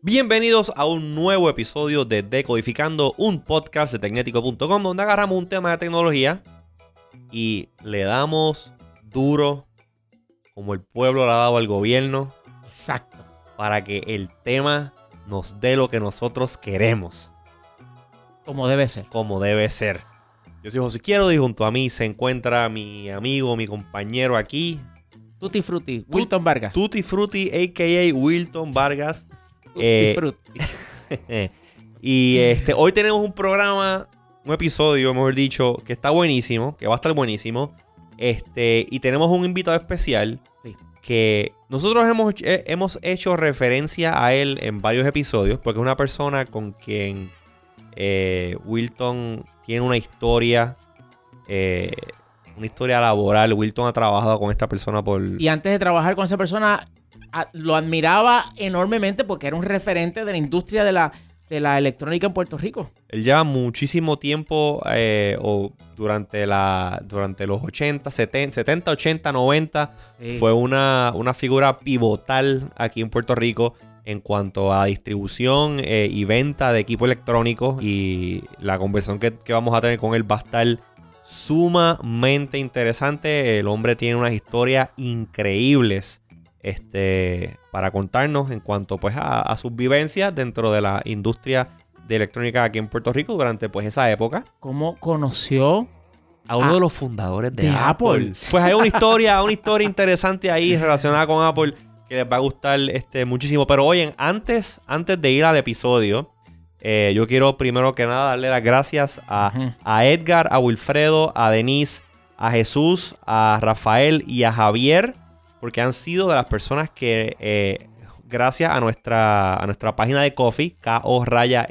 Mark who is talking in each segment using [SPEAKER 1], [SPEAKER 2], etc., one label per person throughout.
[SPEAKER 1] Bienvenidos a un nuevo episodio de Decodificando, un podcast de Tecnético.com donde agarramos un tema de tecnología y le damos duro como el pueblo le ha dado al gobierno
[SPEAKER 2] Exacto.
[SPEAKER 1] para que el tema nos dé lo que nosotros queremos,
[SPEAKER 2] Como debe ser.
[SPEAKER 1] como debe ser. Yo soy José Quiero y junto a mí se encuentra mi amigo, mi compañero aquí,
[SPEAKER 2] Tutti Frutti. Wilton Vargas.
[SPEAKER 1] Tutti Frutti, a.k.a. Wilton Vargas.
[SPEAKER 2] Tutti
[SPEAKER 1] eh,
[SPEAKER 2] Frutti.
[SPEAKER 1] y este, hoy tenemos un programa, un episodio, mejor dicho, que está buenísimo, que va a estar buenísimo. Este, y tenemos un invitado especial
[SPEAKER 2] Sí.
[SPEAKER 1] que nosotros hemos, eh, hemos hecho referencia a él en varios episodios, porque es una persona con quien eh, Wilton tiene una historia, eh, una historia laboral. Wilton ha trabajado con esta persona por...
[SPEAKER 2] Y antes de trabajar con esa persona, a- lo admiraba enormemente porque era un referente de la industria de la, de la electrónica en Puerto Rico.
[SPEAKER 1] Él lleva muchísimo tiempo eh, o durante, la, durante los 80, 70, 70, 80, 90.
[SPEAKER 2] Sí.
[SPEAKER 1] Fue una, una figura pivotal aquí en Puerto Rico en cuanto a distribución eh, y venta de equipo electrónico. Y la conversación que, que vamos a tener con él va a estar sumamente interesante. El hombre tiene unas historias increíbles este, para contarnos en cuanto pues, a, a sus vivencias dentro de la industria de electrónica aquí en Puerto Rico durante pues, esa época.
[SPEAKER 2] ¿Cómo conoció?
[SPEAKER 1] A uno
[SPEAKER 2] Ah,
[SPEAKER 1] de los fundadores de,
[SPEAKER 2] de
[SPEAKER 1] Apple.
[SPEAKER 2] Apple.
[SPEAKER 1] Pues hay una historia, una historia interesante ahí relacionada con Apple que les va a gustar este, muchísimo. Pero oye, antes, antes de ir al episodio, eh, yo quiero primero que nada darle las gracias a, a Edgar, a Wilfredo, a Denise, a Jesús, a Rafael y a Javier, porque han sido de las personas que, eh, gracias a nuestra, a nuestra página de Coffee,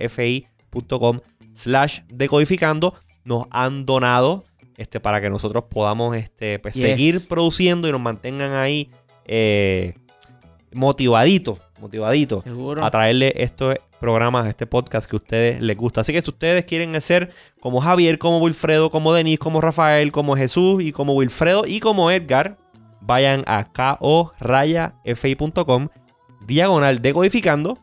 [SPEAKER 1] ko-fi.com slash decodificando, nos han donado este, para que nosotros podamos este, pues,
[SPEAKER 2] Yes.
[SPEAKER 1] seguir produciendo y nos mantengan ahí eh, motivaditos, motivaditos
[SPEAKER 2] Seguro.
[SPEAKER 1] a traerle estos programas, este podcast que a ustedes les gusta. Así que si ustedes quieren ser como Javier, como Wilfredo, como Denis, como Rafael, como Jesús y como Wilfredo y como Edgar, vayan a ko-fi.com diagonal decodificando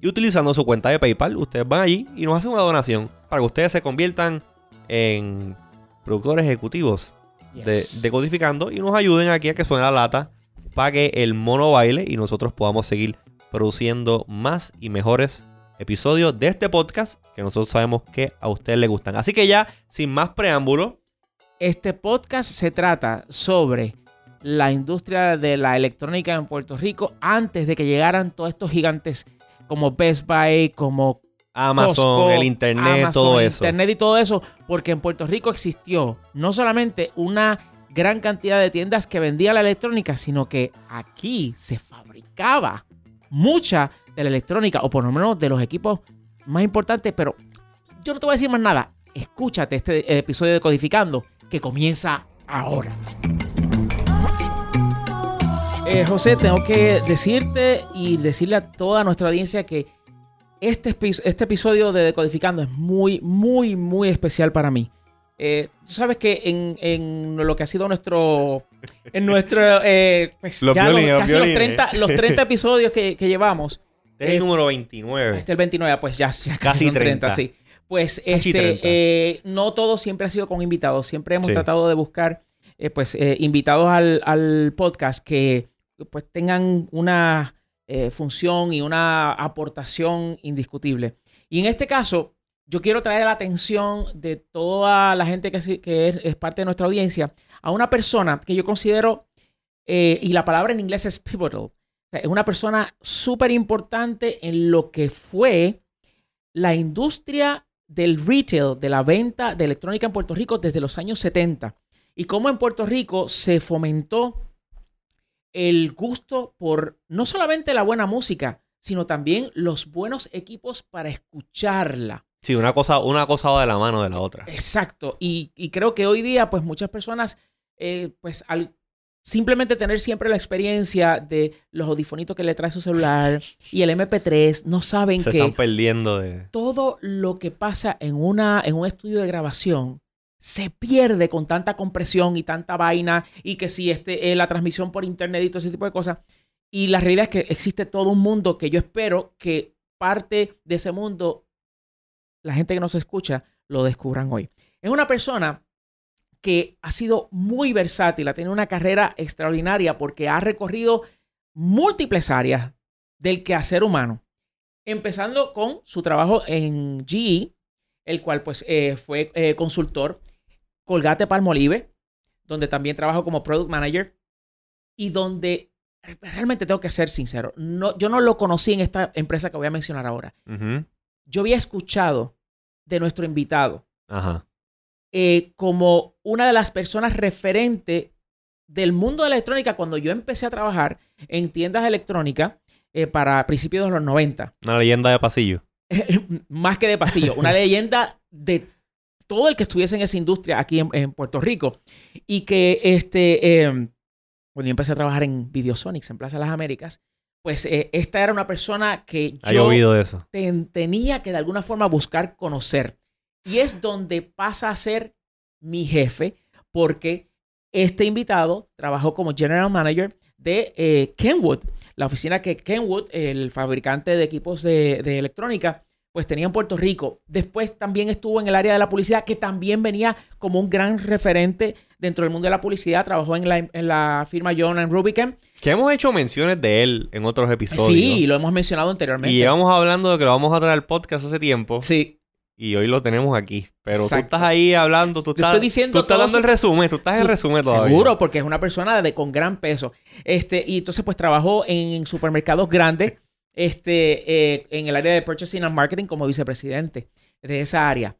[SPEAKER 1] y utilizando su cuenta de PayPal, ustedes van allí y nos hacen una donación para que ustedes se conviertan en productores ejecutivos de
[SPEAKER 2] Yes.
[SPEAKER 1] Decodificando y nos ayuden aquí a que suene la lata para que el mono baile y nosotros podamos seguir produciendo más y mejores episodios de este podcast que nosotros sabemos que a ustedes les gustan. Así que ya, sin más preámbulo,
[SPEAKER 2] Este podcast se trata sobre la industria de la electrónica en Puerto Rico antes de que llegaran todos estos gigantes como Best Buy, como
[SPEAKER 1] Amazon,
[SPEAKER 2] Costco,
[SPEAKER 1] el internet,
[SPEAKER 2] Amazon,
[SPEAKER 1] todo eso.
[SPEAKER 2] Internet y todo eso, porque en Puerto Rico existió no solamente una gran cantidad de tiendas que vendían la electrónica, sino que aquí se fabricaba mucha de la electrónica, o por lo menos de los equipos más importantes, pero yo no te voy a decir más nada. Escúchate este episodio de Codificando que comienza ahora. Eh, José, tengo que decirte y decirle a toda nuestra audiencia que este, este episodio de Decodificando es muy, muy, muy especial para mí. Eh, tú sabes que en, en lo que ha sido nuestro. En nuestro. eh, pues
[SPEAKER 1] Los
[SPEAKER 2] ya los-
[SPEAKER 1] violines, los
[SPEAKER 2] casi los
[SPEAKER 1] violines.
[SPEAKER 2] 30, los 30 episodios que, que llevamos.
[SPEAKER 1] Este es el
[SPEAKER 2] eh,
[SPEAKER 1] número 29.
[SPEAKER 2] Este es el 29, pues ya, ya casi,
[SPEAKER 1] Casi
[SPEAKER 2] son 30,
[SPEAKER 1] 30.
[SPEAKER 2] sí. Pues
[SPEAKER 1] Casi
[SPEAKER 2] este,
[SPEAKER 1] 30.
[SPEAKER 2] eh, no todo siempre ha sido con invitados. Siempre hemos
[SPEAKER 1] Sí.
[SPEAKER 2] tratado de buscar eh, pues, eh, invitados al, al podcast que pues, tengan una eh, función y una aportación indiscutible. Y en este caso, yo quiero traer la atención de toda la gente que, es, parte de nuestra audiencia a una persona que yo considero, eh, y la palabra en inglés es pivotal, es una persona súper importante en lo que fue la industria del retail, de la venta de electrónica en Puerto Rico desde los años 70. Y cómo en Puerto Rico se fomentó el gusto por no solamente la buena música, sino también los buenos equipos para escucharla.
[SPEAKER 1] Sí, una cosa, una cosa va de la mano de la otra.
[SPEAKER 2] Exacto. Y, y creo que hoy día, pues muchas personas, eh, pues al simplemente tener siempre la experiencia de los audifonitos que le trae su celular y el MP3, no saben
[SPEAKER 1] Se
[SPEAKER 2] que
[SPEAKER 1] están perdiendo de...
[SPEAKER 2] todo lo que pasa en, una, en un estudio de grabación se pierde con tanta compresión y tanta vaina y que si este, eh, la transmisión por internet y todo ese tipo de cosas. Y la realidad es que existe todo un mundo que yo espero que parte de ese mundo, la gente que nos escucha, lo descubran hoy. Es una persona que ha sido muy versátil, ha tenido una carrera extraordinaria porque ha recorrido múltiples áreas del quehacer humano, empezando con su trabajo en GE, el cual pues eh, fue eh, consultor, Colgate Palmolive, donde también trabajó como product manager y donde realmente tengo que ser sincero, no, yo no lo conocí en esta empresa que voy a mencionar ahora. Yo había escuchado de nuestro invitado eh, como una de las personas referentes del mundo de la electrónica cuando yo empecé a trabajar en tiendas electrónicas eh, para principios de los 90.
[SPEAKER 1] Una leyenda de pasillo.
[SPEAKER 2] Más que de pasillo, una leyenda de todo el que estuviese en esa industria aquí en, Puerto Rico. Y que este, em, cuando yo empecé a trabajar en Videosonics en Plaza de las Américas, pues eh, esta era una persona que
[SPEAKER 1] yo oído eso.
[SPEAKER 2] tenía que de alguna forma buscar conocer. Y es donde pasa a ser mi jefe, porque este invitado trabajó como general manager de eh, Kenwood, la oficina que Kenwood, el fabricante de equipos de, electrónica, pues tenía en Puerto Rico. Después también estuvo en el área de la publicidad, que también venía como un gran referente dentro del mundo de la publicidad. Trabajó en la, firma John Rubicam.
[SPEAKER 1] Que hemos hecho menciones de él en otros episodios.
[SPEAKER 2] Sí, lo hemos mencionado anteriormente.
[SPEAKER 1] Y llevamos hablando de que lo vamos a traer al podcast hace tiempo.
[SPEAKER 2] Sí
[SPEAKER 1] y hoy lo tenemos aquí. Pero tú estás ahí hablando, tú estás, diciendo tú estás dando el resumen, tú estás en el resumen todavía.
[SPEAKER 2] Seguro, porque es una persona de, con gran peso. Este, y entonces, pues trabajó en supermercados grandes, este, eh, en el área de Purchasing and Marketing como vicepresidente de esa área.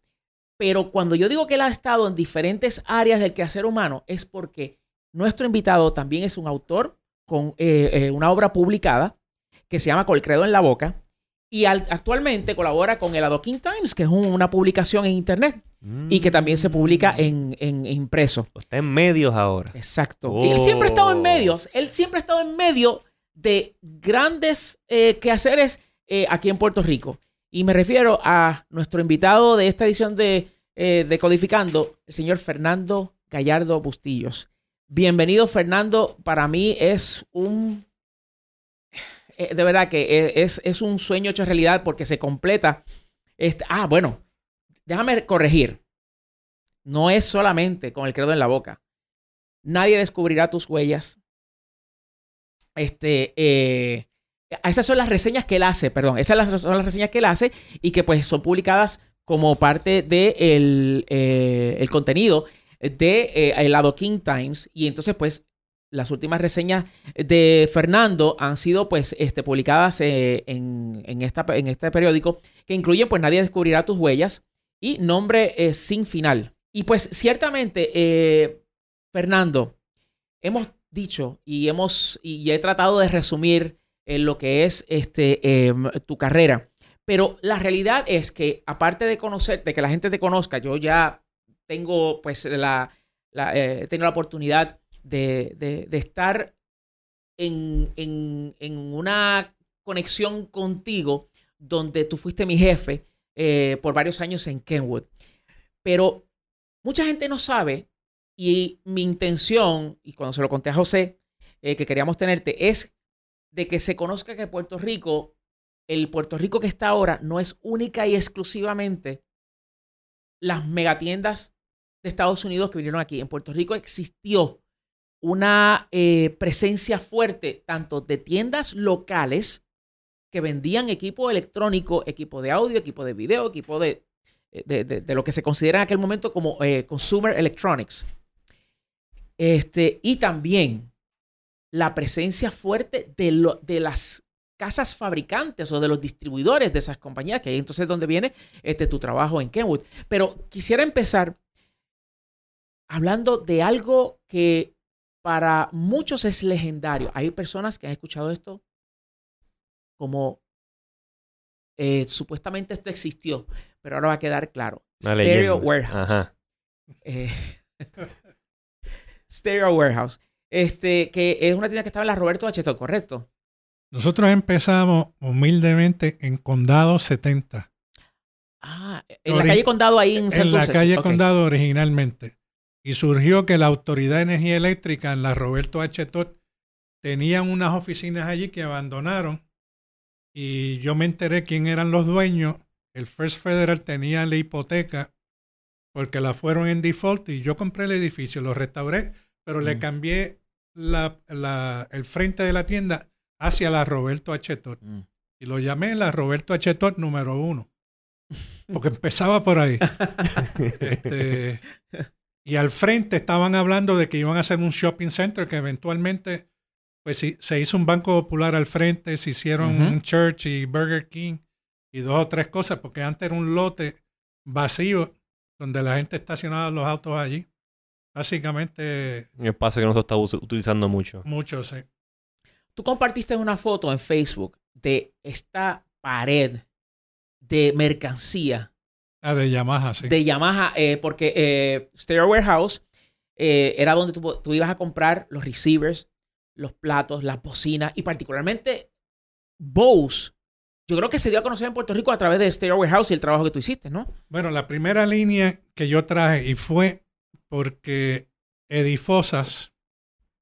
[SPEAKER 2] Pero cuando yo digo que él ha estado en diferentes áreas del quehacer humano, es porque nuestro invitado también es un autor con eh, eh, una obra publicada que se llama Colcredo en la Boca y actualmente colabora con el Adoquin Times, que es una publicación en internet y que también se publica mm. en, impreso.
[SPEAKER 1] Está en medios ahora.
[SPEAKER 2] Exacto. Y él siempre ha estado en oh. medios. Él siempre ha estado en medio de grandes eh, quehaceres eh, aquí en Puerto Rico. Y me refiero a nuestro invitado de esta edición de, de Codificando, el señor Fernando Gallardo Bustillos. Bienvenido, Fernando. Para mí es un eh, de verdad que e, es, un sueño hecho realidad porque se completa. Este, ah, bueno, déjame corregir. No es solamente con el credo en la boca. Nadie descubrirá tus huellas. Este, eh, esas son las reseñas que él hace, perdón, esas son las reseñas que él hace y que pues son publicadas como parte del de eh, el contenido de el lado King Times y entonces pues las últimas reseñas de Fernando han sido pues este, publicadas eh, en, esta, en este periódico que incluyen pues Nadie descubrirá tus huellas y Nombre eh, sin final. Y pues ciertamente, eh, Fernando, hemos dicho y hemos y he tratado de resumir lo que es este, em, tu carrera. Pero la realidad es que aparte de conocerte, que la gente te conozca, yo ya tengo pues la, la tengo la oportunidad de, estar en, una conexión contigo donde tú fuiste mi jefe eh, por varios años en Kenwood. Pero mucha gente no sabe y mi intención, y cuando se lo conté a José, eh, que queríamos tenerte, es de que se conozca que Puerto Rico, el Puerto Rico que está ahora, no es única y exclusivamente las megatiendas de Estados Unidos que vinieron aquí. En Puerto Rico existió una eh, presencia fuerte tanto de tiendas locales que vendían equipo electrónico, equipo de audio, equipo de video, equipo de, eh, de, lo que se considera en aquel momento como eh, consumer electronics. Este, y también la presencia fuerte de, de las casas fabricantes o de los distribuidores de esas compañías, que ahí entonces es donde viene este, tu trabajo en Kenwood. Pero quisiera empezar hablando de algo que para muchos es legendario. Hay personas que han escuchado esto como eh, supuestamente esto existió, pero ahora va a quedar claro. Stereo Warehouse. Eh, Stereo Warehouse. Este, que es una tienda que estaba en la Roberto H. ¿correcto?
[SPEAKER 3] Nosotros empezamos humildemente en Condado 70.
[SPEAKER 2] Ah, en la calle Condado ahí en
[SPEAKER 3] En la calle Condado originalmente. Y surgió que la Autoridad de Energía Eléctrica en la Roberto H. Todd tenían unas oficinas allí que abandonaron y yo me enteré quién eran los dueños. El First Federal tenía la hipoteca porque la fueron en default y yo compré el edificio, lo restauré, pero le mm. cambié la, la, el frente de la tienda hacia la Roberto H. Todd. Mm. Y lo llamé la Roberto H. Todd número uno. Porque empezaba por ahí. este, y al frente estaban hablando de que iban a hacer un shopping center que eventualmente pues sí, se hizo un banco popular al frente, se hicieron un church y Burger King y dos o tres cosas, porque antes era un lote vacío donde la gente estacionaba los autos allí. Básicamente.
[SPEAKER 1] Un espacio que no se está utilizando mucho.
[SPEAKER 3] Mucho, sí.
[SPEAKER 2] Tú compartiste una foto en Facebook de esta pared de mercancía.
[SPEAKER 3] Ah, de Yamaha, sí.
[SPEAKER 2] De Yamaha, eh, porque eh, Stereo Warehouse eh, era donde tú, tú, ibas a comprar los receivers, los platos, las bocinas y particularmente Bose. Yo creo que se dio a conocer en Puerto Rico a través de Stereo Warehouse y el trabajo que tú hiciste, ¿no?
[SPEAKER 3] Bueno, la primera línea que yo traje y fue porque Edifosas,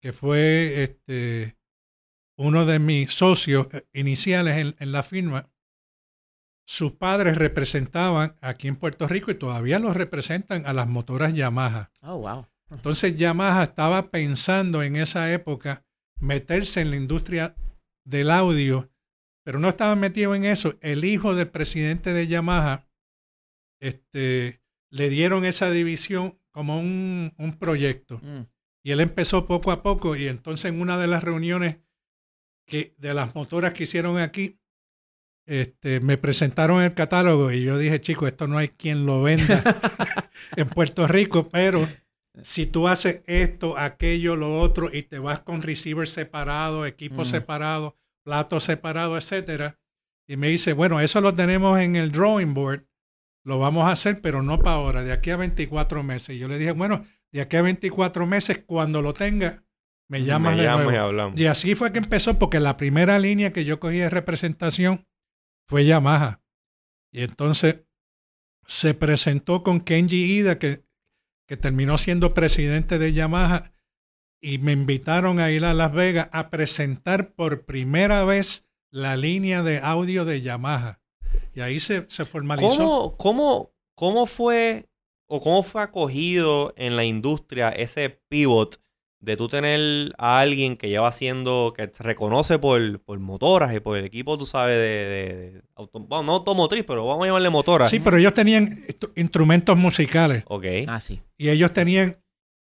[SPEAKER 3] que fue este, uno de mis socios eh, iniciales en, en la firma, sus padres representaban aquí en Puerto Rico y todavía los representan a las motoras Yamaha.
[SPEAKER 2] Oh, wow.
[SPEAKER 3] Entonces Yamaha estaba pensando en esa época meterse en la industria del audio, pero no estaba metido en eso. El hijo del presidente de Yamaha este, le dieron esa división como un, un proyecto. Mm. Y él empezó poco a poco y entonces en una de las reuniones que, de las motoras que hicieron aquí, este, me presentaron el catálogo y yo dije, chico, esto no hay quien lo venda en Puerto Rico, pero si tú haces esto, aquello, lo otro, y te vas con receiver separado, equipo separado, plato separado, etcétera, y me dice, bueno, eso lo tenemos en el drawing board, lo vamos a hacer, pero no para ahora, de aquí a 24 meses. Y yo le dije, bueno, de aquí a 24 meses, cuando lo tenga, me llamas de nuevo. Y, hablamos. y así fue que empezó, porque la primera línea que yo cogí de representación fue Yamaha. Y entonces se presentó con Kenji Ida, que que terminó siendo presidente de Yamaha, y me invitaron a ir a Las Vegas a presentar por primera vez la línea de audio de Yamaha. Y ahí se, se formalizó.
[SPEAKER 1] ¿Cómo, cómo, cómo fue o cómo fue acogido en la industria ese pivot de tú tener a alguien que lleva haciendo, que se reconoce por, por motoras y por el equipo, tú sabes, de, bueno, no automotriz, pero vamos a llamarle motoras.
[SPEAKER 3] Sí, pero ellos tenían instrumentos musicales.
[SPEAKER 1] Ok.
[SPEAKER 2] Ah, sí.
[SPEAKER 3] Y ellos tenían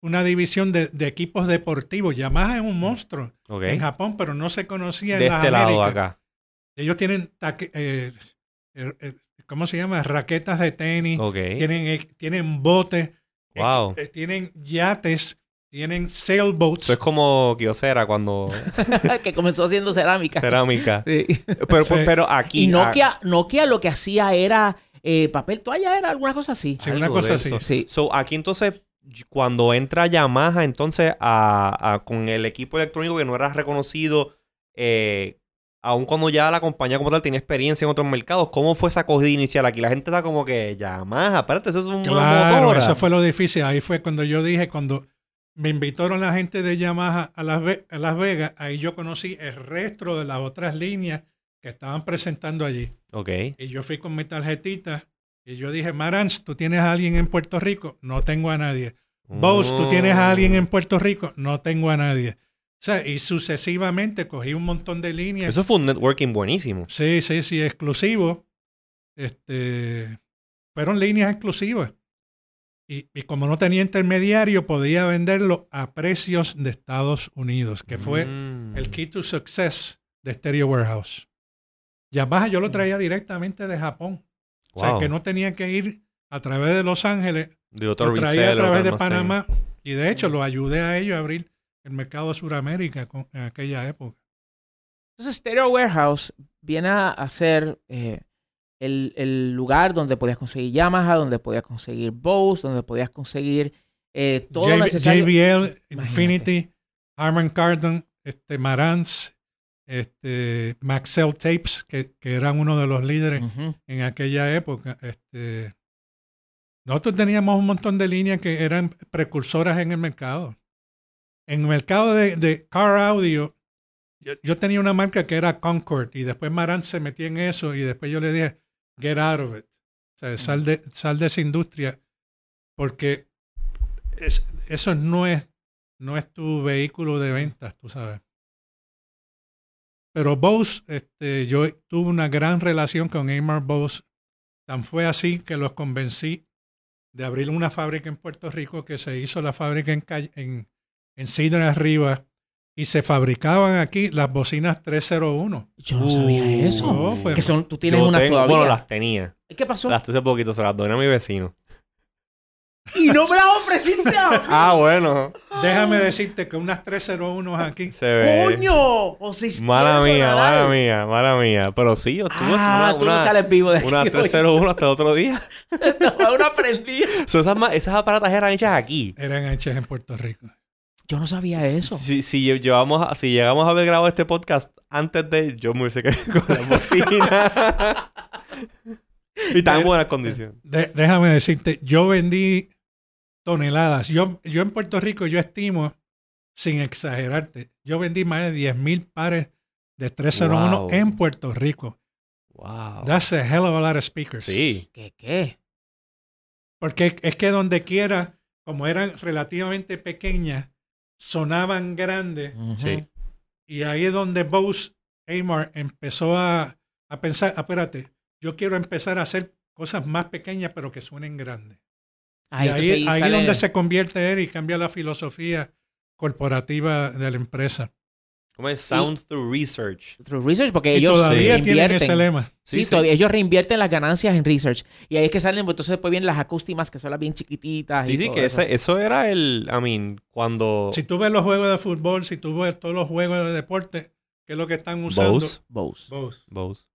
[SPEAKER 3] una división de, equipos deportivos. Yamaha es un monstruo en Japón, pero no se conocía
[SPEAKER 1] de
[SPEAKER 3] en
[SPEAKER 1] este lado acá.
[SPEAKER 3] Ellos tienen, eh, er, er, ¿cómo se llama? Raquetas de tenis. Tienen, eh, tienen botes.
[SPEAKER 1] Wow.
[SPEAKER 3] Eh, tienen yates tienen sailboats.
[SPEAKER 1] Eso es como Kyocera cuando...
[SPEAKER 2] que comenzó haciendo cerámica.
[SPEAKER 1] Cerámica. Sí. Pero, pero, aquí...
[SPEAKER 2] Y Nokia, Nokia lo que hacía era eh, papel toalla, era alguna cosa así.
[SPEAKER 3] Sí, una cosa así.
[SPEAKER 1] Sí. So, aquí entonces, cuando entra Yamaha, entonces, a, con el equipo electrónico que no era reconocido, eh, aun cuando ya la compañía como tal tenía experiencia en otros mercados, ¿cómo fue esa acogida inicial? Aquí la gente está como que, Yamaha, aparte, eso es un
[SPEAKER 3] Claro, eso fue lo difícil. Ahí fue cuando yo dije, cuando me invitaron la gente de Yamaha a Las, a Las Vegas. Ahí yo conocí el resto de las otras líneas que estaban presentando allí.
[SPEAKER 1] Ok.
[SPEAKER 3] Y yo fui con mi tarjetita y yo dije, Marantz, ¿tú tienes a alguien en Puerto Rico? No tengo a nadie. Bose, ¿tú tienes a alguien en Puerto Rico? No tengo a nadie. O sea, y sucesivamente cogí un montón de líneas.
[SPEAKER 1] Eso fue un networking buenísimo.
[SPEAKER 3] Sí, sí, sí, exclusivo. Este, fueron líneas exclusivas. Y, como no tenía intermediario, podía venderlo a precios de Estados Unidos, que fue el mm. key to success de Stereo Warehouse. Yamaha yo lo mm. traía directamente de Japón. O sea, que no tenía que ir a través de Los Ángeles. lo traía a través de Panamá. Y de hecho, lo ayudé a ellos a abrir el mercado de Sudamérica en aquella época.
[SPEAKER 2] Entonces, Stereo Warehouse viene a ser eh, el, lugar donde podías conseguir Yamaha, donde podías conseguir Bose, donde podías conseguir eh, todo lo necesario.
[SPEAKER 3] JBL, Infinity, Harman Kardon, este, Marantz, este, Maxell Tapes, que, que eran uno de los líderes en aquella época. Este, nosotros teníamos un montón de líneas que eran precursoras en el mercado. En el mercado de, de car audio, yo, yo tenía una marca que era Concord y después Marant se metía en eso y después yo le dije, get out of it. O sea, sal de, sal de esa industria porque es- eso no es, no es tu vehículo de ventas, tú sabes. Pero Bose, este, yo tuve una gran relación con Amar Bose. Tan fue así que los convencí de abrir una fábrica en Puerto Rico, que se hizo la fábrica en, Calle- en, en Sidra Arriba, y se fabricaban aquí las bocinas 301.
[SPEAKER 2] Yo no sabía eso.
[SPEAKER 3] No, pues,
[SPEAKER 2] que son, tú tienes unas
[SPEAKER 1] tengo-
[SPEAKER 2] todavía.
[SPEAKER 1] Bueno, las tenía.
[SPEAKER 2] ¿Qué pasó?
[SPEAKER 1] Las hace poquito, se las doné a mi vecino.
[SPEAKER 2] Y no me las ofreciste a mí.
[SPEAKER 1] Ah, bueno.
[SPEAKER 3] Déjame decirte que unas 301 aquí,
[SPEAKER 1] Se ve.
[SPEAKER 2] ¡Coño! O
[SPEAKER 1] Mala mía, mala mía, mala mía. Pero sí, yo estuve
[SPEAKER 2] Ah,
[SPEAKER 1] una,
[SPEAKER 2] tú no
[SPEAKER 1] una,
[SPEAKER 2] sales vivo de aquí.
[SPEAKER 1] una 301 hasta el otro día.
[SPEAKER 2] hoy. una prendida.
[SPEAKER 1] So, esas, esas aparatas eran hechas aquí.
[SPEAKER 3] eran hechas en Puerto Rico.
[SPEAKER 2] Yo no sabía eso.
[SPEAKER 1] Si, si, lle- llevamos si llegamos a haber grabado este podcast antes de, yo me hubiese quedado con la bocina. y está en buenas condiciones.
[SPEAKER 3] De- déjame decirte, yo vendí toneladas. Yo, yo en Puerto Rico, yo estimo, sin exagerarte, yo vendí más de 10 mil pares de 301
[SPEAKER 1] Wow.
[SPEAKER 3] en Puerto Rico.
[SPEAKER 1] Wow.
[SPEAKER 3] That's a hell of a lot of speakers.
[SPEAKER 1] Sí.
[SPEAKER 2] ¿Qué qué?
[SPEAKER 3] Porque es que donde quiera, como eran relativamente pequeñas, sonaban grandes. Y ahí es donde Bose Amar empezó a, a pensar, "Ah, espérate, yo quiero empezar a hacer cosas más pequeñas pero que suenen grandes.
[SPEAKER 2] Ay,
[SPEAKER 3] y ahí, ahí es
[SPEAKER 2] sale-
[SPEAKER 3] donde se convierte él y cambia la filosofía corporativa de la empresa.
[SPEAKER 1] ¿Cómo es? Sound through research.
[SPEAKER 2] Through research, porque
[SPEAKER 3] Y
[SPEAKER 2] ellos
[SPEAKER 3] todavía tienen
[SPEAKER 2] reinvierten.
[SPEAKER 3] ese lema.
[SPEAKER 2] Sí,
[SPEAKER 1] Sí, sí.
[SPEAKER 2] todavía ellos reinvierten las ganancias en research. Y ahí es que salen, pues entonces después vienen las acústicas, que son las bien chiquititas.
[SPEAKER 1] Sí,
[SPEAKER 2] y
[SPEAKER 1] sí,
[SPEAKER 2] todo
[SPEAKER 1] que
[SPEAKER 2] eso.
[SPEAKER 1] ese, eso era el, I mean, cuando...
[SPEAKER 3] Si tú ves los juegos de fútbol, si tú ves todos los juegos de deporte, ¿qué es lo que están usando?
[SPEAKER 1] Bose.
[SPEAKER 2] Bose.
[SPEAKER 3] Bose.
[SPEAKER 1] Bose.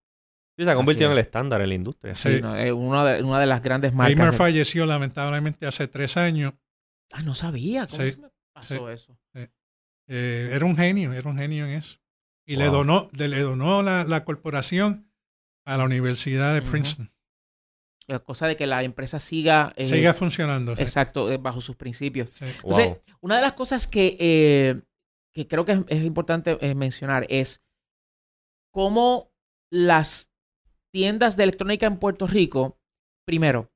[SPEAKER 1] Sí, se ha convertido en el estándar en la industria.
[SPEAKER 3] Sí.
[SPEAKER 2] Sí, no, es una de, una de las grandes marcas. De-
[SPEAKER 3] falleció lamentablemente hace tres años.
[SPEAKER 2] Ah, no sabía. ¿Cómo
[SPEAKER 3] Sí,
[SPEAKER 2] se me pasó eso?
[SPEAKER 3] Eh, era un genio, era un genio en eso. Y le donó, le donó la, la corporación a la Universidad de. Princeton.
[SPEAKER 2] La cosa de que la empresa siga, eh,
[SPEAKER 3] Siga funcionando. sí.
[SPEAKER 2] exacto, eh, bajo sus principios.
[SPEAKER 3] Sí.
[SPEAKER 1] Wow.
[SPEAKER 2] Entonces, una de las cosas que, eh, que creo que es, es importante eh, mencionar es cómo las tiendas de electrónica en Puerto Rico, primero,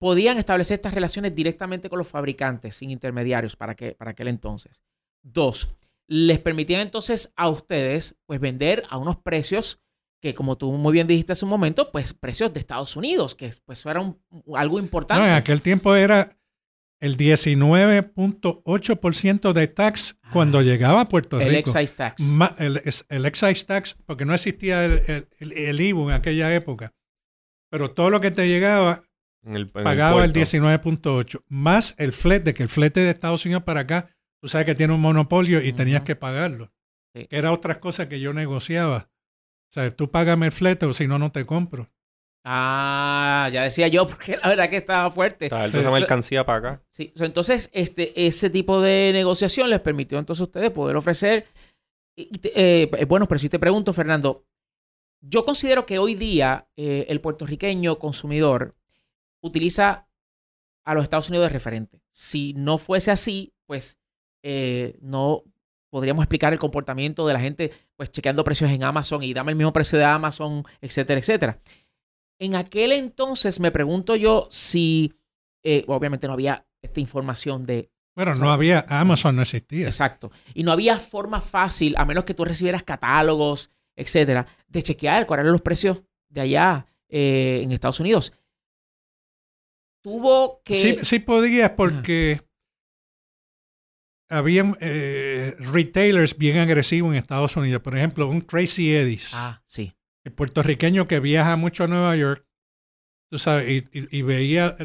[SPEAKER 2] podían establecer estas relaciones directamente con los fabricantes, sin intermediarios para, que, para aquel entonces. Dos, les permitían entonces a ustedes pues vender a unos precios que como tú muy bien dijiste hace un momento, pues precios de Estados Unidos, que pues eso era un- algo importante.
[SPEAKER 3] No, en aquel tiempo era el 19.8% de tax
[SPEAKER 2] Ah.
[SPEAKER 3] cuando llegaba a Puerto
[SPEAKER 2] el
[SPEAKER 3] Rico.
[SPEAKER 2] excise tax.
[SPEAKER 3] Ma- el, excise tax, porque no existía el, el, el- el IVU en aquella época. Pero todo lo que te llegaba
[SPEAKER 1] En el, en
[SPEAKER 3] pagaba el,
[SPEAKER 1] puerto.
[SPEAKER 3] 19.8, más el flete, que el flete de Estados Unidos para acá, tú sabes que tiene un monopolio y tenías que pagarlo.
[SPEAKER 2] Sí.
[SPEAKER 3] Que era otra cosa que yo negociaba. O sea, tú págame el flete o si no, no te compro.
[SPEAKER 2] Ah, ya decía yo, porque la verdad que estaba fuerte.
[SPEAKER 1] Toda esa mercancía para acá.
[SPEAKER 2] Sí, entonces, este, ese tipo de negociación les permitió entonces a ustedes poder ofrecer eh, eh, bueno, pero si te pregunto, Fernando, yo considero que hoy día eh, el puertorriqueño consumidor utiliza a los Estados Unidos de referente. Si no fuese así, pues eh, no podríamos explicar el comportamiento de la gente, pues chequeando precios en Amazon y dame el mismo precio de Amazon, etcétera, etcétera. En aquel entonces me pregunto yo si, eh, obviamente no había esta información de
[SPEAKER 3] Bueno, no había, Amazon no existía.
[SPEAKER 2] Exacto. Y no había forma fácil, a menos que tú recibieras catálogos, etcétera, de chequear cuáles eran los precios de allá eh, en Estados Unidos. Tuvo que.
[SPEAKER 3] Sí, sí podías porque había eh, retailers bien agresivos en Estados Unidos. Por ejemplo, un Crazy Eddie's,
[SPEAKER 2] Ah, sí.
[SPEAKER 3] el puertorriqueño que viaja mucho a Nueva York, tú sabes, y, y- y veía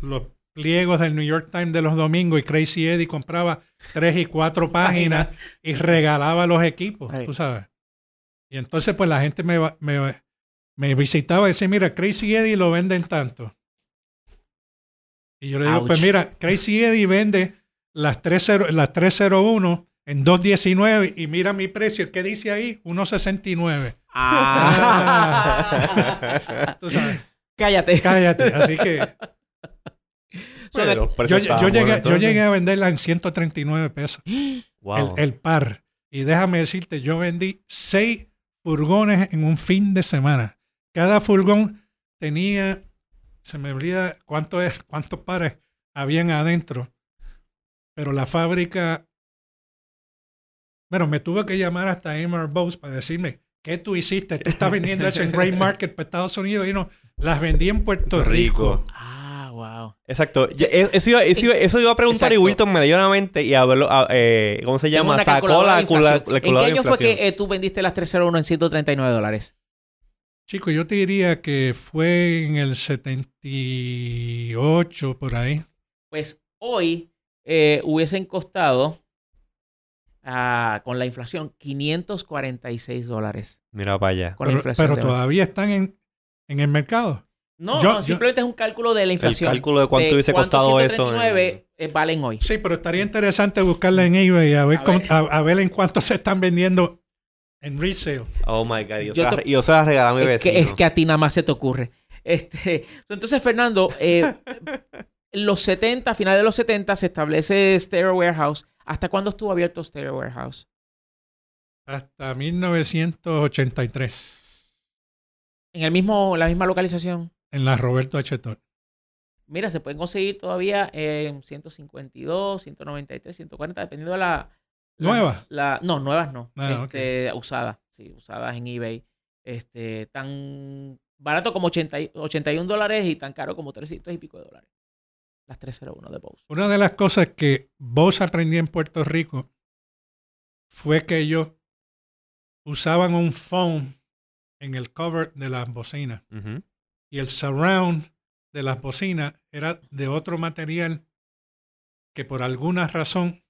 [SPEAKER 3] los pliegos del New York Times de los domingos y Crazy Eddie compraba tres y cuatro páginas y regalaba los equipos,
[SPEAKER 2] Ahí.
[SPEAKER 3] tú sabes. Y entonces pues la gente me, me, me visitaba y decía, mira, Crazy Eddie lo venden tanto. Y yo le digo, pues mira, Crazy Eddie vende las, 30 las 301 en 2.19 y mira mi precio, ¿qué dice ahí? 1.69.
[SPEAKER 2] Ah.
[SPEAKER 3] Tú sabes,
[SPEAKER 2] Cállate.
[SPEAKER 3] cállate. Así que yo, llegué, yo llegué a venderla en 139 pesos,
[SPEAKER 1] Wow.
[SPEAKER 3] el, el par. Y déjame decirte, yo vendí seis furgones en un fin de semana. Cada furgón tenía, se me olvida cuánto es, cuántos pares habían adentro. Pero la fábrica, bueno, me tuve que llamar hasta Amar Bose para decirme, ¿qué tú hiciste? Tú estás vendiendo eso en Great Market para Estados Unidos y no, las vendí en Puerto Rico.
[SPEAKER 2] Ah, wow.
[SPEAKER 1] Exacto. E- Eso iba, eso, iba, eso iba a preguntar y
[SPEAKER 2] Exacto.
[SPEAKER 1] Wilton me leyó la mente y habló, a- eh, ¿cómo se llama? Sacó
[SPEAKER 2] calculadora
[SPEAKER 1] la, la
[SPEAKER 2] ¿En qué
[SPEAKER 1] calculadora de
[SPEAKER 2] año fue que eh, tú vendiste las 301 en 139 dólares?
[SPEAKER 3] Chico, yo te diría que fue en el 78 por ahí.
[SPEAKER 2] Pues hoy eh, hubiesen costado, ah, con la inflación, 546 dólares.
[SPEAKER 1] Mira para allá.
[SPEAKER 2] Con la
[SPEAKER 3] Pero,
[SPEAKER 2] inflación.
[SPEAKER 3] todavía están en, en el mercado.
[SPEAKER 2] No,
[SPEAKER 3] yo-
[SPEAKER 2] no,
[SPEAKER 3] yo-
[SPEAKER 2] simplemente es un cálculo de la
[SPEAKER 1] El
[SPEAKER 2] inflación.
[SPEAKER 1] cálculo de cuánto
[SPEAKER 2] de
[SPEAKER 1] hubiese
[SPEAKER 2] cuánto
[SPEAKER 1] costado eso. en-
[SPEAKER 2] 139 eh, valen hoy.
[SPEAKER 3] Sí, pero estaría interesante buscarla en eBay a ver,
[SPEAKER 2] A
[SPEAKER 3] cómo-
[SPEAKER 2] ver.
[SPEAKER 3] a, a ver en cuánto se están vendiendo en resale.
[SPEAKER 1] Oh my God. Y yo,
[SPEAKER 2] Yo
[SPEAKER 1] se la-
[SPEAKER 2] te-
[SPEAKER 1] se la regalé a mi
[SPEAKER 2] Es
[SPEAKER 1] vecino.
[SPEAKER 2] que, es que a ti nada más se te ocurre. Este, entonces, Fernando, eh, los 70, a finales de los 70, se establece Stereo Warehouse. ¿Hasta cuándo estuvo abierto Stereo Warehouse?
[SPEAKER 3] Hasta 1983.
[SPEAKER 2] En el mismo, la misma localización.
[SPEAKER 3] En la Roberto H.
[SPEAKER 2] Mira, se pueden conseguir todavía en 152, 193, 140, dependiendo de la... la-
[SPEAKER 3] ¿Nuevas?
[SPEAKER 2] La, no, nuevas no.
[SPEAKER 3] Ah,
[SPEAKER 2] este, Usadas, sí, usadas en eBay. Este, tan barato como 80 y- 81 dólares y tan caro como 300 y pico de dólares. Las 301 de Bose.
[SPEAKER 3] Una de las cosas que vos aprendí en Puerto Rico fue que ellos usaban un foam en el cover de las bocinas. Y el surround de las bocinas era de otro material que por alguna razón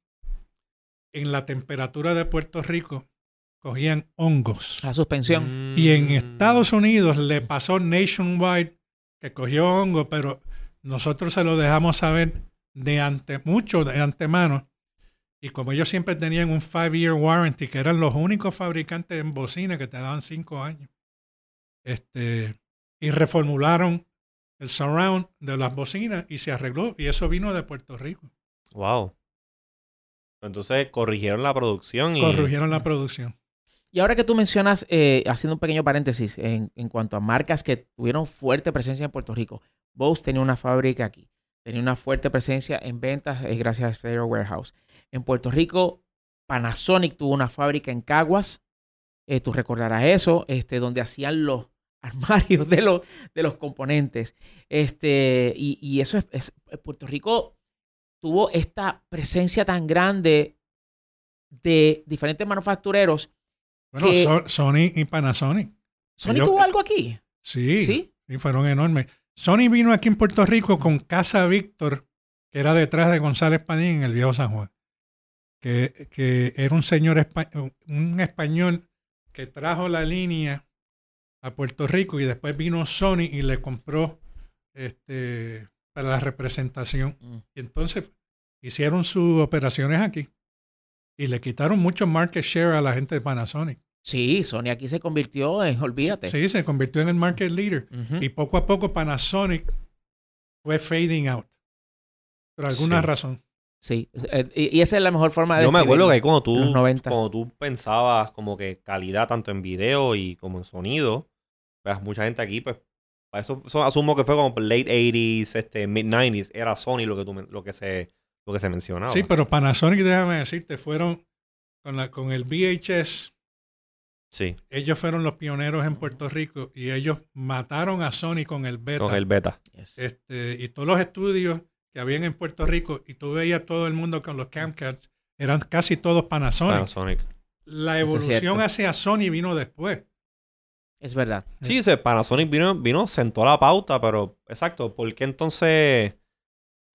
[SPEAKER 3] en la temperatura de Puerto Rico cogían hongos.
[SPEAKER 2] La suspensión.
[SPEAKER 3] Y en
[SPEAKER 1] Mm.
[SPEAKER 3] Estados Unidos le pasó nationwide que cogió hongo, pero nosotros se lo dejamos saber de ante, mucho de antemano. Y como ellos siempre tenían un five-year warranty, que eran los únicos fabricantes en bocina que te daban cinco años, este, y reformularon el surround de las bocinas y se arregló. Y eso vino de Puerto Rico.
[SPEAKER 1] Wow. Entonces corrigieron la producción y.
[SPEAKER 3] Corrigieron la producción.
[SPEAKER 2] Y ahora que tú mencionas, eh, haciendo un pequeño paréntesis, en, en cuanto a marcas que tuvieron fuerte presencia en Puerto Rico, Bose tenía una fábrica aquí, tenía una fuerte presencia en ventas eh, gracias a Stereo Warehouse. En Puerto Rico, Panasonic tuvo una fábrica en Caguas, eh, tú recordarás eso, este, donde hacían los armarios de los, de los componentes. Este, y, y eso es, es- Puerto Rico tuvo esta presencia tan grande de diferentes manufactureros
[SPEAKER 3] Bueno,
[SPEAKER 2] Que-
[SPEAKER 3] So- Sony y Panasonic.
[SPEAKER 2] ¿Sony tuvo algo aquí?
[SPEAKER 3] Sí,
[SPEAKER 2] ¿Sí?
[SPEAKER 3] y fueron enormes. Sony vino aquí en Puerto Rico con Casa Víctor, que era detrás de González Padín en el Viejo San Juan. Que, que era un señor espa- un español que trajo la línea a Puerto Rico y después vino Sony y le compró este para la representación.
[SPEAKER 2] Mm.
[SPEAKER 3] Y entonces hicieron sus operaciones aquí. Y le quitaron mucho market share a la gente de Panasonic.
[SPEAKER 2] Sí, Sony aquí se convirtió en, olvídate.
[SPEAKER 3] Sí, se convirtió en el market leader. Y poco a poco Panasonic fue fading out. Por alguna
[SPEAKER 1] Sí.
[SPEAKER 3] razón.
[SPEAKER 2] Sí, eh, y esa es la mejor forma de
[SPEAKER 1] Yo me acuerdo que ahí cuando
[SPEAKER 2] los
[SPEAKER 1] tú,
[SPEAKER 2] 90.
[SPEAKER 1] cuando tú pensabas como que calidad tanto en video y como en sonido, pues mucha gente aquí, pues, para eso, eso asumo que fue como late 80s, este, mid 90s, era Sony lo que, tú, lo que, se, lo que se mencionaba.
[SPEAKER 3] Sí, pero Panasonic, déjame decirte, fueron con, la, con el VHS,
[SPEAKER 1] Sí,
[SPEAKER 3] ellos fueron los pioneros en Puerto Rico y ellos mataron a Sony con el beta.
[SPEAKER 1] con el beta.
[SPEAKER 2] Yes.
[SPEAKER 3] Este, y todos los estudios que habían en Puerto Rico, y tú veías todo el mundo con los Camcats, eran casi todos Panasonic.
[SPEAKER 1] Panasonic.
[SPEAKER 3] La
[SPEAKER 2] es
[SPEAKER 3] evolución hacia Sony vino después.
[SPEAKER 2] Es verdad.
[SPEAKER 1] Sí, sea, Panasonic vino, vino, sentó la pauta, pero exacto, ¿por qué entonces?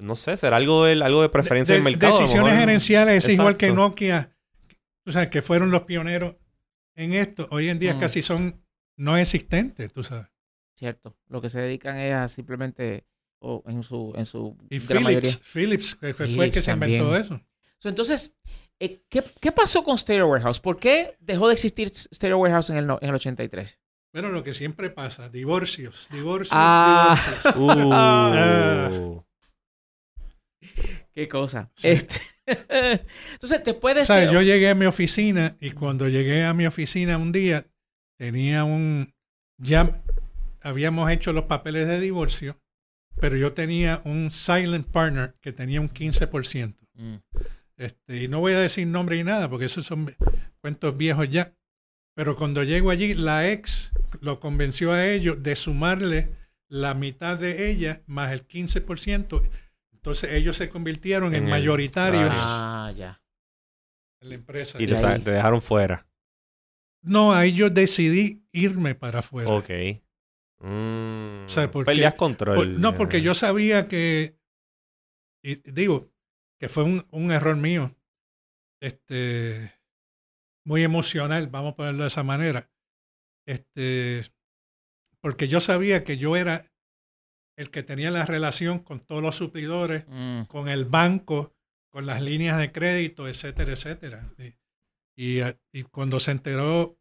[SPEAKER 1] No sé, será algo de, algo de preferencia
[SPEAKER 3] De-
[SPEAKER 1] del mercado.
[SPEAKER 3] Decisiones gerenciales es igual que. Nokia, o sea, que fueron los pioneros en esto. Hoy en día
[SPEAKER 2] Mm.
[SPEAKER 3] casi son no existentes, tú sabes.
[SPEAKER 2] Cierto. Lo que se dedican es a simplemente, o en su, en su
[SPEAKER 3] Y
[SPEAKER 2] gran mayoría.
[SPEAKER 3] Philips, Philips, que fue el que se inventó eso.
[SPEAKER 2] So, entonces, Eh, ¿qué, qué pasó con Stereo Warehouse? ¿Por qué dejó de existir Stereo Warehouse en el, en el 83?
[SPEAKER 3] Bueno, lo que siempre pasa, divorcios, divorcios,
[SPEAKER 2] Ah.
[SPEAKER 3] divorcios.
[SPEAKER 1] Uh.
[SPEAKER 3] Ah.
[SPEAKER 2] Qué cosa.
[SPEAKER 3] Sí.
[SPEAKER 2] Este, Entonces, después de
[SPEAKER 3] O sea, yo llegué a mi oficina y cuando llegué a mi oficina un día tenía un ya habíamos hecho los papeles de divorcio, pero yo tenía un silent partner que tenía un 15%.
[SPEAKER 2] Mm.
[SPEAKER 3] Este, y no voy a decir nombre y nada porque esos son cuentos viejos ya. Pero cuando llego allí, la ex lo convenció a ellos de sumarle la mitad de ella más el 15%. Entonces ellos se convirtieron en,
[SPEAKER 1] En el-
[SPEAKER 3] mayoritarios
[SPEAKER 2] Ah, ya.
[SPEAKER 3] en la empresa.
[SPEAKER 1] Y
[SPEAKER 2] Y
[SPEAKER 1] te,
[SPEAKER 2] ahí-
[SPEAKER 1] sa- te dejaron fuera.
[SPEAKER 3] No, ahí yo decidí irme para afuera.
[SPEAKER 1] Ok. Mm.
[SPEAKER 3] O sea, porque-
[SPEAKER 1] Peleas control.
[SPEAKER 3] Por- no, porque yo sabía que, y digo, que fue un, un error mío, este, muy emocional, vamos a ponerlo de esa manera, este, porque yo sabía que yo era el que tenía la relación con todos los suplidores,
[SPEAKER 2] Mm.
[SPEAKER 3] con el banco, con las líneas de crédito, etcétera, etcétera. Y, y, eh, y cuando se enteró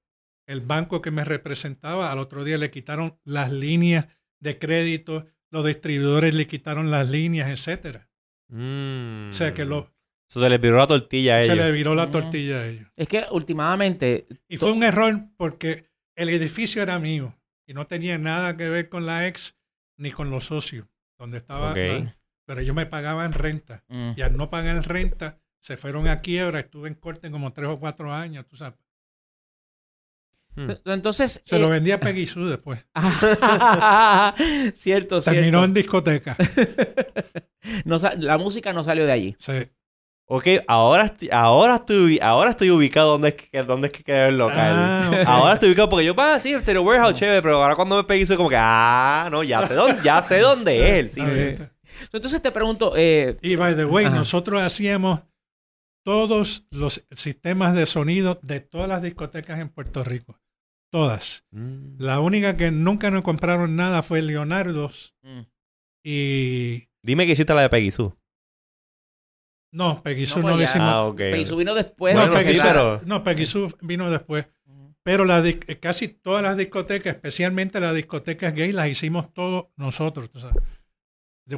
[SPEAKER 3] el banco que me representaba, al otro día le quitaron las líneas de crédito, los distribuidores le quitaron las líneas, etcétera.
[SPEAKER 1] Mm.
[SPEAKER 3] O sea que lo,
[SPEAKER 1] Eso se les viró la tortilla a
[SPEAKER 3] se
[SPEAKER 1] ellos.
[SPEAKER 3] le viró la
[SPEAKER 2] Mm.
[SPEAKER 3] tortilla a ellos.
[SPEAKER 2] Es que últimamente.
[SPEAKER 3] Y fue un error porque el edificio era mío y no tenía nada que ver con la ex ni con los socios, donde estaba.
[SPEAKER 1] Ok.
[SPEAKER 3] la- pero ellos me pagaban renta.
[SPEAKER 2] Mm.
[SPEAKER 3] y al no pagar renta se fueron a quiebra, estuve en corte como tres o cuatro años, tú sabes.
[SPEAKER 1] Mm.
[SPEAKER 2] Entonces.
[SPEAKER 3] Se lo
[SPEAKER 2] eh,
[SPEAKER 3] vendí a Peggy Sue después.
[SPEAKER 2] cierto,
[SPEAKER 3] Terminó
[SPEAKER 2] cierto.
[SPEAKER 3] en discoteca.
[SPEAKER 2] No la música no salió de allí.
[SPEAKER 3] Sí.
[SPEAKER 1] Ok, ahora estoy, ahora estoy, ahora estoy ubicado donde es que, donde es que queda el local.
[SPEAKER 3] Ah.
[SPEAKER 1] Ahora estoy ubicado porque yo, ah, sí, Stereo Warehouse, chévere, pero ahora cuando me pegué soy como que, ah, no, ya sé dónde, ya sé dónde es
[SPEAKER 3] bien.
[SPEAKER 2] Entonces te pregunto, eh,
[SPEAKER 3] Y by the way,
[SPEAKER 2] Ajá.
[SPEAKER 3] nosotros hacíamos todos los sistemas de sonido de todas las discotecas en Puerto Rico. Todas.
[SPEAKER 1] Mm.
[SPEAKER 3] La única que nunca nos compraron nada fue Leonardo's
[SPEAKER 2] mm,
[SPEAKER 3] y
[SPEAKER 1] Dime que hiciste la de Sue.
[SPEAKER 3] No, Peggy Sue
[SPEAKER 2] No, pues ya.
[SPEAKER 3] hicimos.
[SPEAKER 1] Ah, ok.
[SPEAKER 2] Peisu vino después.
[SPEAKER 3] no,
[SPEAKER 1] Bueno,
[SPEAKER 2] de
[SPEAKER 3] Peggy
[SPEAKER 1] sí,
[SPEAKER 3] Sue-
[SPEAKER 1] pero-
[SPEAKER 3] no, Peggy Sue vino después. Pero la casi todas las discotecas, especialmente las discotecas gay, las hicimos todos nosotros. sabes.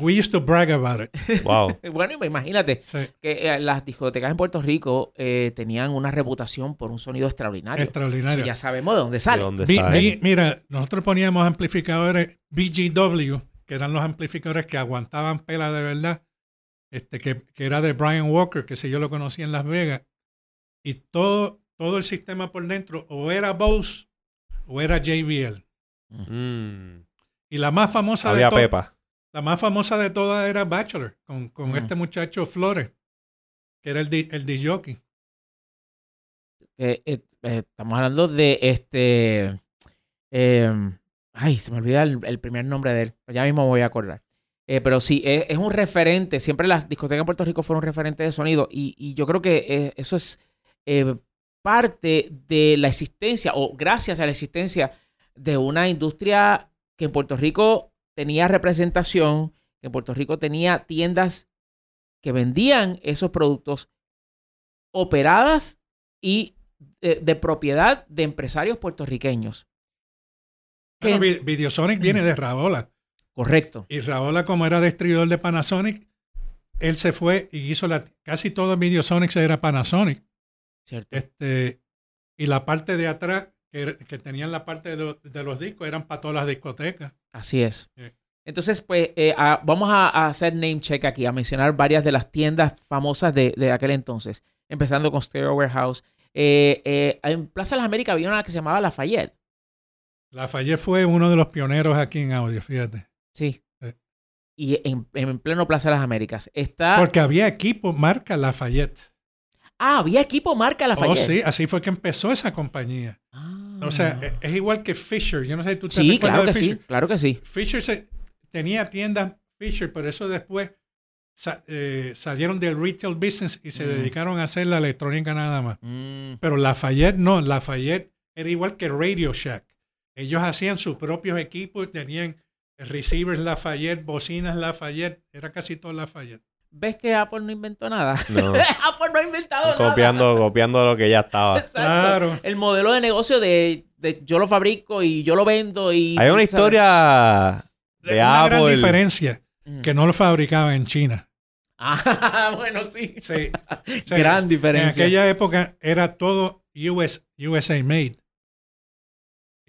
[SPEAKER 3] We used to brag about it.
[SPEAKER 1] Wow.
[SPEAKER 2] Bueno, imagínate
[SPEAKER 3] Sí,
[SPEAKER 2] que eh, las discotecas en Puerto Rico eh, tenían una reputación por un sonido extraordinario.
[SPEAKER 3] extraordinario.
[SPEAKER 2] Ya sabemos de dónde
[SPEAKER 1] ¿De
[SPEAKER 2] sale.
[SPEAKER 1] dónde
[SPEAKER 3] mira, nosotros poníamos amplificadores BGW, que eran los amplificadores que aguantaban pela de verdad, este, que, que era de Brian Walker, que si yo lo conocía en Las Vegas, y todo, todo el sistema por dentro o era Bose o era JBL.
[SPEAKER 1] Mm.
[SPEAKER 3] Y la más famosa
[SPEAKER 1] Había
[SPEAKER 3] de todas,
[SPEAKER 1] Pepa.
[SPEAKER 3] la más famosa de todas era Bachelor, con, con
[SPEAKER 2] Mm.
[SPEAKER 3] este muchacho Flores, que era el, di- el DJ.
[SPEAKER 2] Eh, eh, eh, estamos hablando de este. eh, ay, se me olvida el, el primer nombre de él. Ya mismo me voy a acordar. Eh, pero sí, es, es un referente. Siempre las discotecas en Puerto Rico fueron un referente de sonido. Y, y yo creo que eh, eso es eh, parte de la existencia, o gracias a la existencia de una industria que en Puerto Rico tenía representación, que en Puerto Rico tenía tiendas que vendían esos productos operadas y de propiedad de empresarios puertorriqueños. Que-
[SPEAKER 3] Bueno, Vi- Videosonic viene de Raola.
[SPEAKER 2] Correcto.
[SPEAKER 3] Y Raola, como era distribuidor de Panasonic, él se fue y hizo la, casi todo Videosonic era Panasonic.
[SPEAKER 2] Cierto.
[SPEAKER 3] Este, y la parte de atrás, que, que tenían la parte de, los- de los discos, eran para todas las discotecas.
[SPEAKER 2] Así es. Entonces, pues, eh, a- vamos a, a hacer name check aquí, a mencionar varias de las tiendas famosas de, de aquel entonces. Empezando con Stereo Warehouse. Eh, eh, en Plaza de las Américas había una que se llamaba Lafayette.
[SPEAKER 3] Lafayette fue uno de los pioneros aquí en audio, fíjate.
[SPEAKER 2] Sí.
[SPEAKER 3] Sí.
[SPEAKER 2] Y en, en pleno Plaza de las Américas. Está.
[SPEAKER 3] Porque había equipo marca Lafayette.
[SPEAKER 2] Ah, había equipo marca
[SPEAKER 3] Oh,
[SPEAKER 2] Lafayette.
[SPEAKER 3] sí, así fue que empezó esa compañía.
[SPEAKER 2] Ah.
[SPEAKER 3] O sea, e- es, igual que Fisher. Yo no sé si tú te
[SPEAKER 2] sí, claro
[SPEAKER 3] de
[SPEAKER 2] que sí, claro que sí.
[SPEAKER 3] Fisher se- tenía tiendas Fisher, pero eso después sa- eh, salieron del retail business y se
[SPEAKER 2] Mm.
[SPEAKER 3] dedicaron a hacer la electrónica nada más.
[SPEAKER 2] Mm,
[SPEAKER 3] Pero Lafayette no, Lafayette era igual que Radio Shack. Ellos hacían sus propios equipos, tenían receivers Lafayette, bocinas Lafayette, era casi todo Lafayette.
[SPEAKER 2] ¿Ves que Apple no inventó nada?
[SPEAKER 1] No.
[SPEAKER 2] Apple no ha inventado nada.
[SPEAKER 1] copiando, copiando lo que ya estaba.
[SPEAKER 2] Exacto.
[SPEAKER 3] Claro.
[SPEAKER 2] El modelo de negocio de, de yo lo fabrico y yo lo vendo y...
[SPEAKER 1] Hay una
[SPEAKER 2] ¿sabes?
[SPEAKER 1] historia de
[SPEAKER 3] una gran
[SPEAKER 1] Apple.
[SPEAKER 3] diferencia,
[SPEAKER 2] Mm.
[SPEAKER 3] que no lo fabricaban en China.
[SPEAKER 2] Ah, bueno, sí.
[SPEAKER 3] Sí. O sea,
[SPEAKER 2] Gran
[SPEAKER 3] En
[SPEAKER 2] diferencia.
[SPEAKER 3] aquella época era todo US, USA made.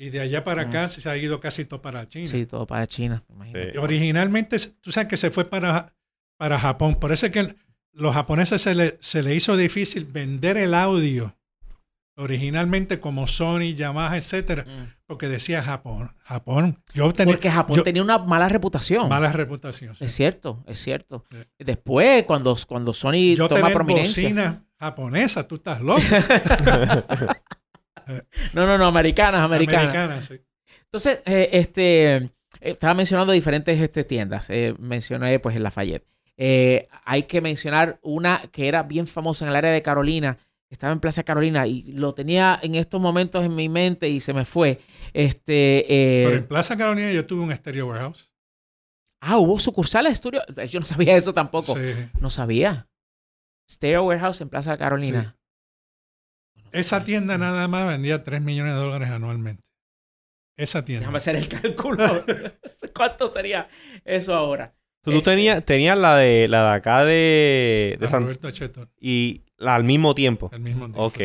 [SPEAKER 3] Y de allá para
[SPEAKER 2] Mm.
[SPEAKER 3] acá se ha ido casi todo para China.
[SPEAKER 2] Sí, todo para China.
[SPEAKER 1] Sí.
[SPEAKER 3] Originalmente, tú sabes que se fue para, para Japón. Por eso es que los japoneses se le, se le hizo difícil vender el audio originalmente como Sony, Yamaha, etcétera,
[SPEAKER 2] Mm.
[SPEAKER 3] porque decía Japón. Japón. Yo tenía
[SPEAKER 2] Porque Japón
[SPEAKER 3] yo-
[SPEAKER 2] tenía una mala reputación.
[SPEAKER 3] mala reputación. sí.
[SPEAKER 2] Es cierto, es cierto.
[SPEAKER 3] Sí.
[SPEAKER 2] Después, cuando, cuando Sony
[SPEAKER 3] Yo
[SPEAKER 2] toma prominencia.
[SPEAKER 3] bocina japonesa, tú estás loco.
[SPEAKER 2] No, no, no, americanas, americanas.
[SPEAKER 3] Sí.
[SPEAKER 2] Entonces, eh, este, eh, estaba mencionando diferentes este, tiendas. Eh, mencioné, pues, el Lafayette. Eh, hay que mencionar una que era bien famosa en el área de Carolina. Estaba en Plaza Carolina y lo tenía en estos momentos en mi mente y se me fue. Este,
[SPEAKER 3] Pero en Plaza Carolina yo tuve un Stereo Warehouse.
[SPEAKER 2] ah, hubo sucursales de estudio. Yo no sabía eso tampoco.
[SPEAKER 3] Sí.
[SPEAKER 2] No sabía. Stereo Warehouse en Plaza Carolina.
[SPEAKER 3] Esa tienda nada más vendía 3 millones de dólares anualmente. Esa tienda.
[SPEAKER 2] Déjame hacer el cálculo. ¿Cuánto sería eso ahora?
[SPEAKER 1] Tú tenías, tenías la de la de acá de, de
[SPEAKER 3] A
[SPEAKER 1] San-
[SPEAKER 3] Roberto
[SPEAKER 1] y la al mismo tiempo.
[SPEAKER 3] al mismo tiempo.
[SPEAKER 1] Ok.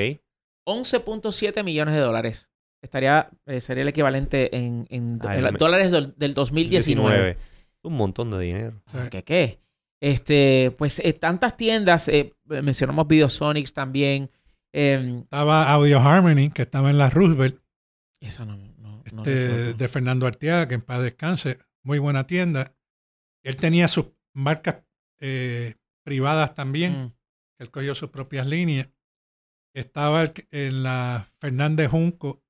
[SPEAKER 2] 11.7 millones de dólares. Estaría, eh, sería el equivalente en, en
[SPEAKER 1] Ay, me-
[SPEAKER 2] dólares del, del 2019.
[SPEAKER 1] Un montón de dinero.
[SPEAKER 3] Sí.
[SPEAKER 2] ¿Qué qué? Este, pues eh, tantas tiendas, eh, mencionamos Videosonics también. Eh,
[SPEAKER 3] Estaba Audio Harmony, que estaba en la Roosevelt,
[SPEAKER 2] esa no, no, no
[SPEAKER 3] este, de Fernando Arteaga, que en paz descanse. Muy buena tienda. Él tenía sus marcas eh, privadas también,
[SPEAKER 2] Mm,
[SPEAKER 3] él cogió sus propias líneas. Estaba en la Fernández Junco,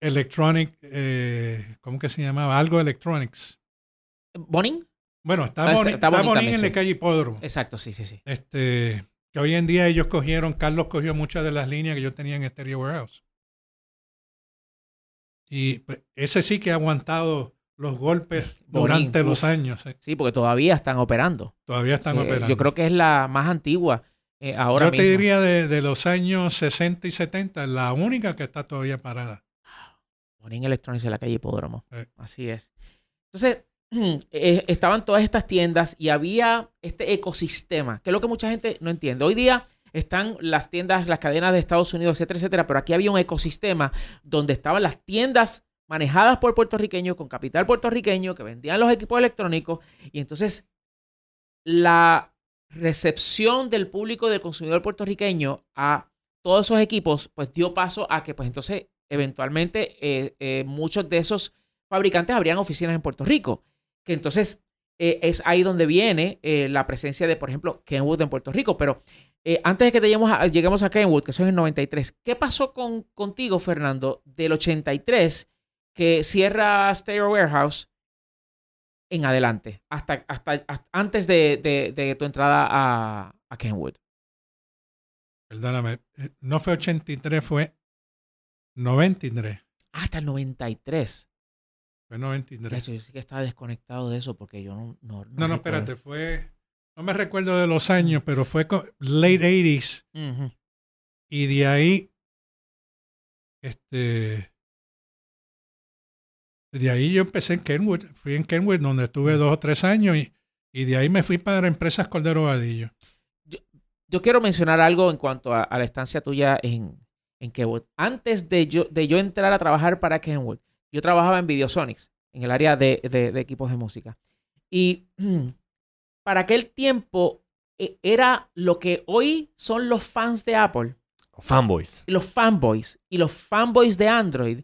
[SPEAKER 3] Electronic, eh, ¿cómo que se llamaba? Algo Electronics.
[SPEAKER 2] ¿Bonin?
[SPEAKER 3] Bueno, está
[SPEAKER 2] Ah,
[SPEAKER 3] Bonin,
[SPEAKER 2] está
[SPEAKER 3] está
[SPEAKER 2] Bonin
[SPEAKER 3] Bonin
[SPEAKER 2] también,
[SPEAKER 3] en
[SPEAKER 2] sí.
[SPEAKER 3] la calle Hipódromo.
[SPEAKER 2] Exacto, sí, sí, sí.
[SPEAKER 3] Este, que hoy en día ellos cogieron, Carlos cogió muchas de las líneas que yo tenía en Stereo Warehouse. Y pues, ese sí que ha aguantado los golpes durante los
[SPEAKER 2] uf.
[SPEAKER 3] años. eh.
[SPEAKER 2] Sí, porque todavía están operando.
[SPEAKER 3] Todavía están
[SPEAKER 2] Sí,
[SPEAKER 3] operando.
[SPEAKER 2] Yo creo que es la más antigua eh, ahora
[SPEAKER 3] Yo
[SPEAKER 2] mismo.
[SPEAKER 3] te diría de, de los años 60 y 70, la única que está todavía parada.
[SPEAKER 2] Bonin Electronics en la calle Hipódromo.
[SPEAKER 3] Sí.
[SPEAKER 2] Así es. Entonces, eh, estaban todas estas tiendas y había este ecosistema, que es lo que mucha gente no entiende. Hoy día están las tiendas, las cadenas de Estados Unidos, etcétera, etcétera, pero aquí había un ecosistema donde estaban las tiendas manejadas por puertorriqueños, con capital puertorriqueño, que vendían los equipos electrónicos, y entonces la recepción del público del consumidor puertorriqueño a todos esos equipos, pues dio paso a que, pues entonces, eventualmente, eh, eh, muchos de esos fabricantes abrían oficinas en Puerto Rico. Que entonces eh, es ahí donde viene eh, la presencia de, por ejemplo, Kenwood en Puerto Rico. Pero eh, antes de que lleguemos a, lleguemos a Kenwood, que eso es en 93, ¿qué pasó con, contigo, Fernando, del 83 que cierra Stereo Warehouse en adelante, hasta, hasta, hasta antes de, de- de tu entrada a, a Kenwood?
[SPEAKER 3] Perdóname, no fue 83, fue 93.
[SPEAKER 2] Hasta el 93.
[SPEAKER 3] Fue
[SPEAKER 2] De
[SPEAKER 3] 93.
[SPEAKER 2] hecho, yo sí que estaba desconectado de eso porque yo no... No,
[SPEAKER 3] No, no, espérate, fue. No me recuerdo de los años, pero fue late 80s.
[SPEAKER 2] Ujú.
[SPEAKER 3] Y de ahí, este, de ahí yo empecé en Kenwood. Fui en Kenwood donde estuve dos o tres años y, y de ahí me fui para Empresas Cordero Vadillo.
[SPEAKER 2] Yo quiero mencionar algo en cuanto a, a la estancia tuya en, en Kenwood. Antes de yo, de yo entrar a trabajar para Kenwood, yo trabajaba en Videosonics, en el área de, de- de equipos de música. Y para aquel tiempo eh, era lo que hoy son los fans de Apple,
[SPEAKER 1] Fanboys.
[SPEAKER 2] los fanboys, y los fanboys de Android,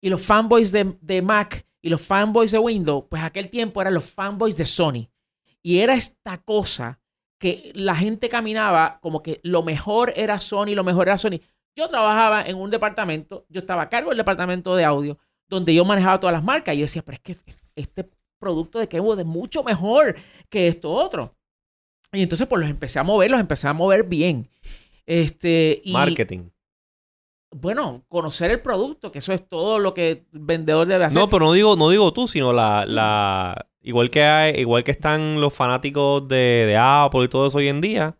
[SPEAKER 2] y los fanboys de, de Mac, y los fanboys de Windows, pues aquel tiempo eran los fanboys de Sony. Y era esta cosa que la gente caminaba como que lo mejor era Sony, lo mejor era Sony. Yo trabajaba en un departamento, yo estaba a cargo del departamento de audio, donde yo manejaba todas las marcas. Y yo decía, pero es que este producto de Kenwood es mucho mejor que esto otro. Y entonces, pues los empecé a mover, los empecé a mover bien. Este, y,
[SPEAKER 1] Marketing.
[SPEAKER 2] Bueno, conocer el producto, que eso es todo lo que el vendedor debe hacer.
[SPEAKER 1] No, pero no digo, no digo tú, sino la, la igual que hay, igual que están los fanáticos de, de Apple y todo eso hoy en día,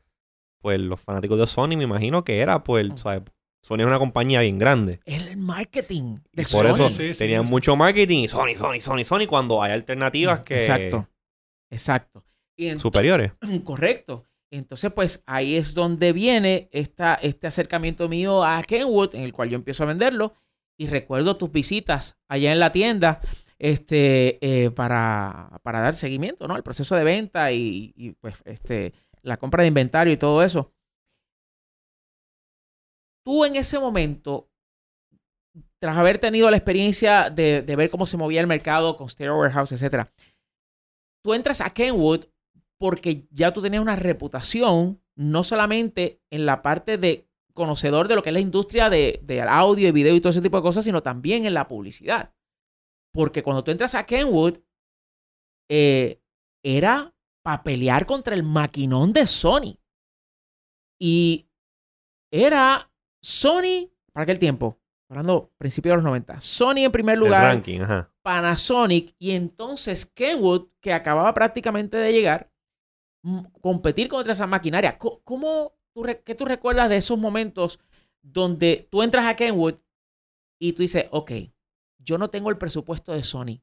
[SPEAKER 1] pues los fanáticos de Sony me imagino que era, pues. ¿sabes? Sony es una compañía bien grande.
[SPEAKER 2] El marketing de
[SPEAKER 1] Y por
[SPEAKER 2] Sony.
[SPEAKER 1] eso
[SPEAKER 3] Sí, sí,
[SPEAKER 1] tenían
[SPEAKER 3] sí.
[SPEAKER 1] mucho marketing y Sony, Sony, Sony, Sony, cuando hay alternativas que
[SPEAKER 2] Exacto. Exacto. Y
[SPEAKER 1] superiores.
[SPEAKER 2] Correcto. Entonces, pues ahí es donde viene esta, este acercamiento mío a Kenwood, en el cual yo empiezo a venderlo. Y recuerdo tus visitas allá en la tienda este, eh, para, para dar seguimiento ¿no? al proceso de venta y, y, pues este, la compra de inventario y todo eso. Tú en ese momento, tras haber tenido la experiencia de, de ver cómo se movía el mercado con Stereo Warehouse, etcétera, tú entras a Kenwood porque ya tú tenías una reputación, no solamente en la parte de conocedor de lo que es la industria de, de audio y video y todo ese tipo de cosas, sino también en la publicidad. Porque cuando tú entras a Kenwood, eh, era para pelear contra el maquinón de Sony. Y era Sony, para aquel tiempo, hablando principios de los 90, Sony en primer
[SPEAKER 1] El
[SPEAKER 2] lugar,
[SPEAKER 1] ranking, ajá.
[SPEAKER 2] Panasonic y entonces Kenwood, que acababa prácticamente de llegar, competir contra esa maquinaria. ¿Cómo tú, ¿Qué tú recuerdas de esos momentos donde tú entras a Kenwood y tú dices, ok, yo no tengo el presupuesto de Sony?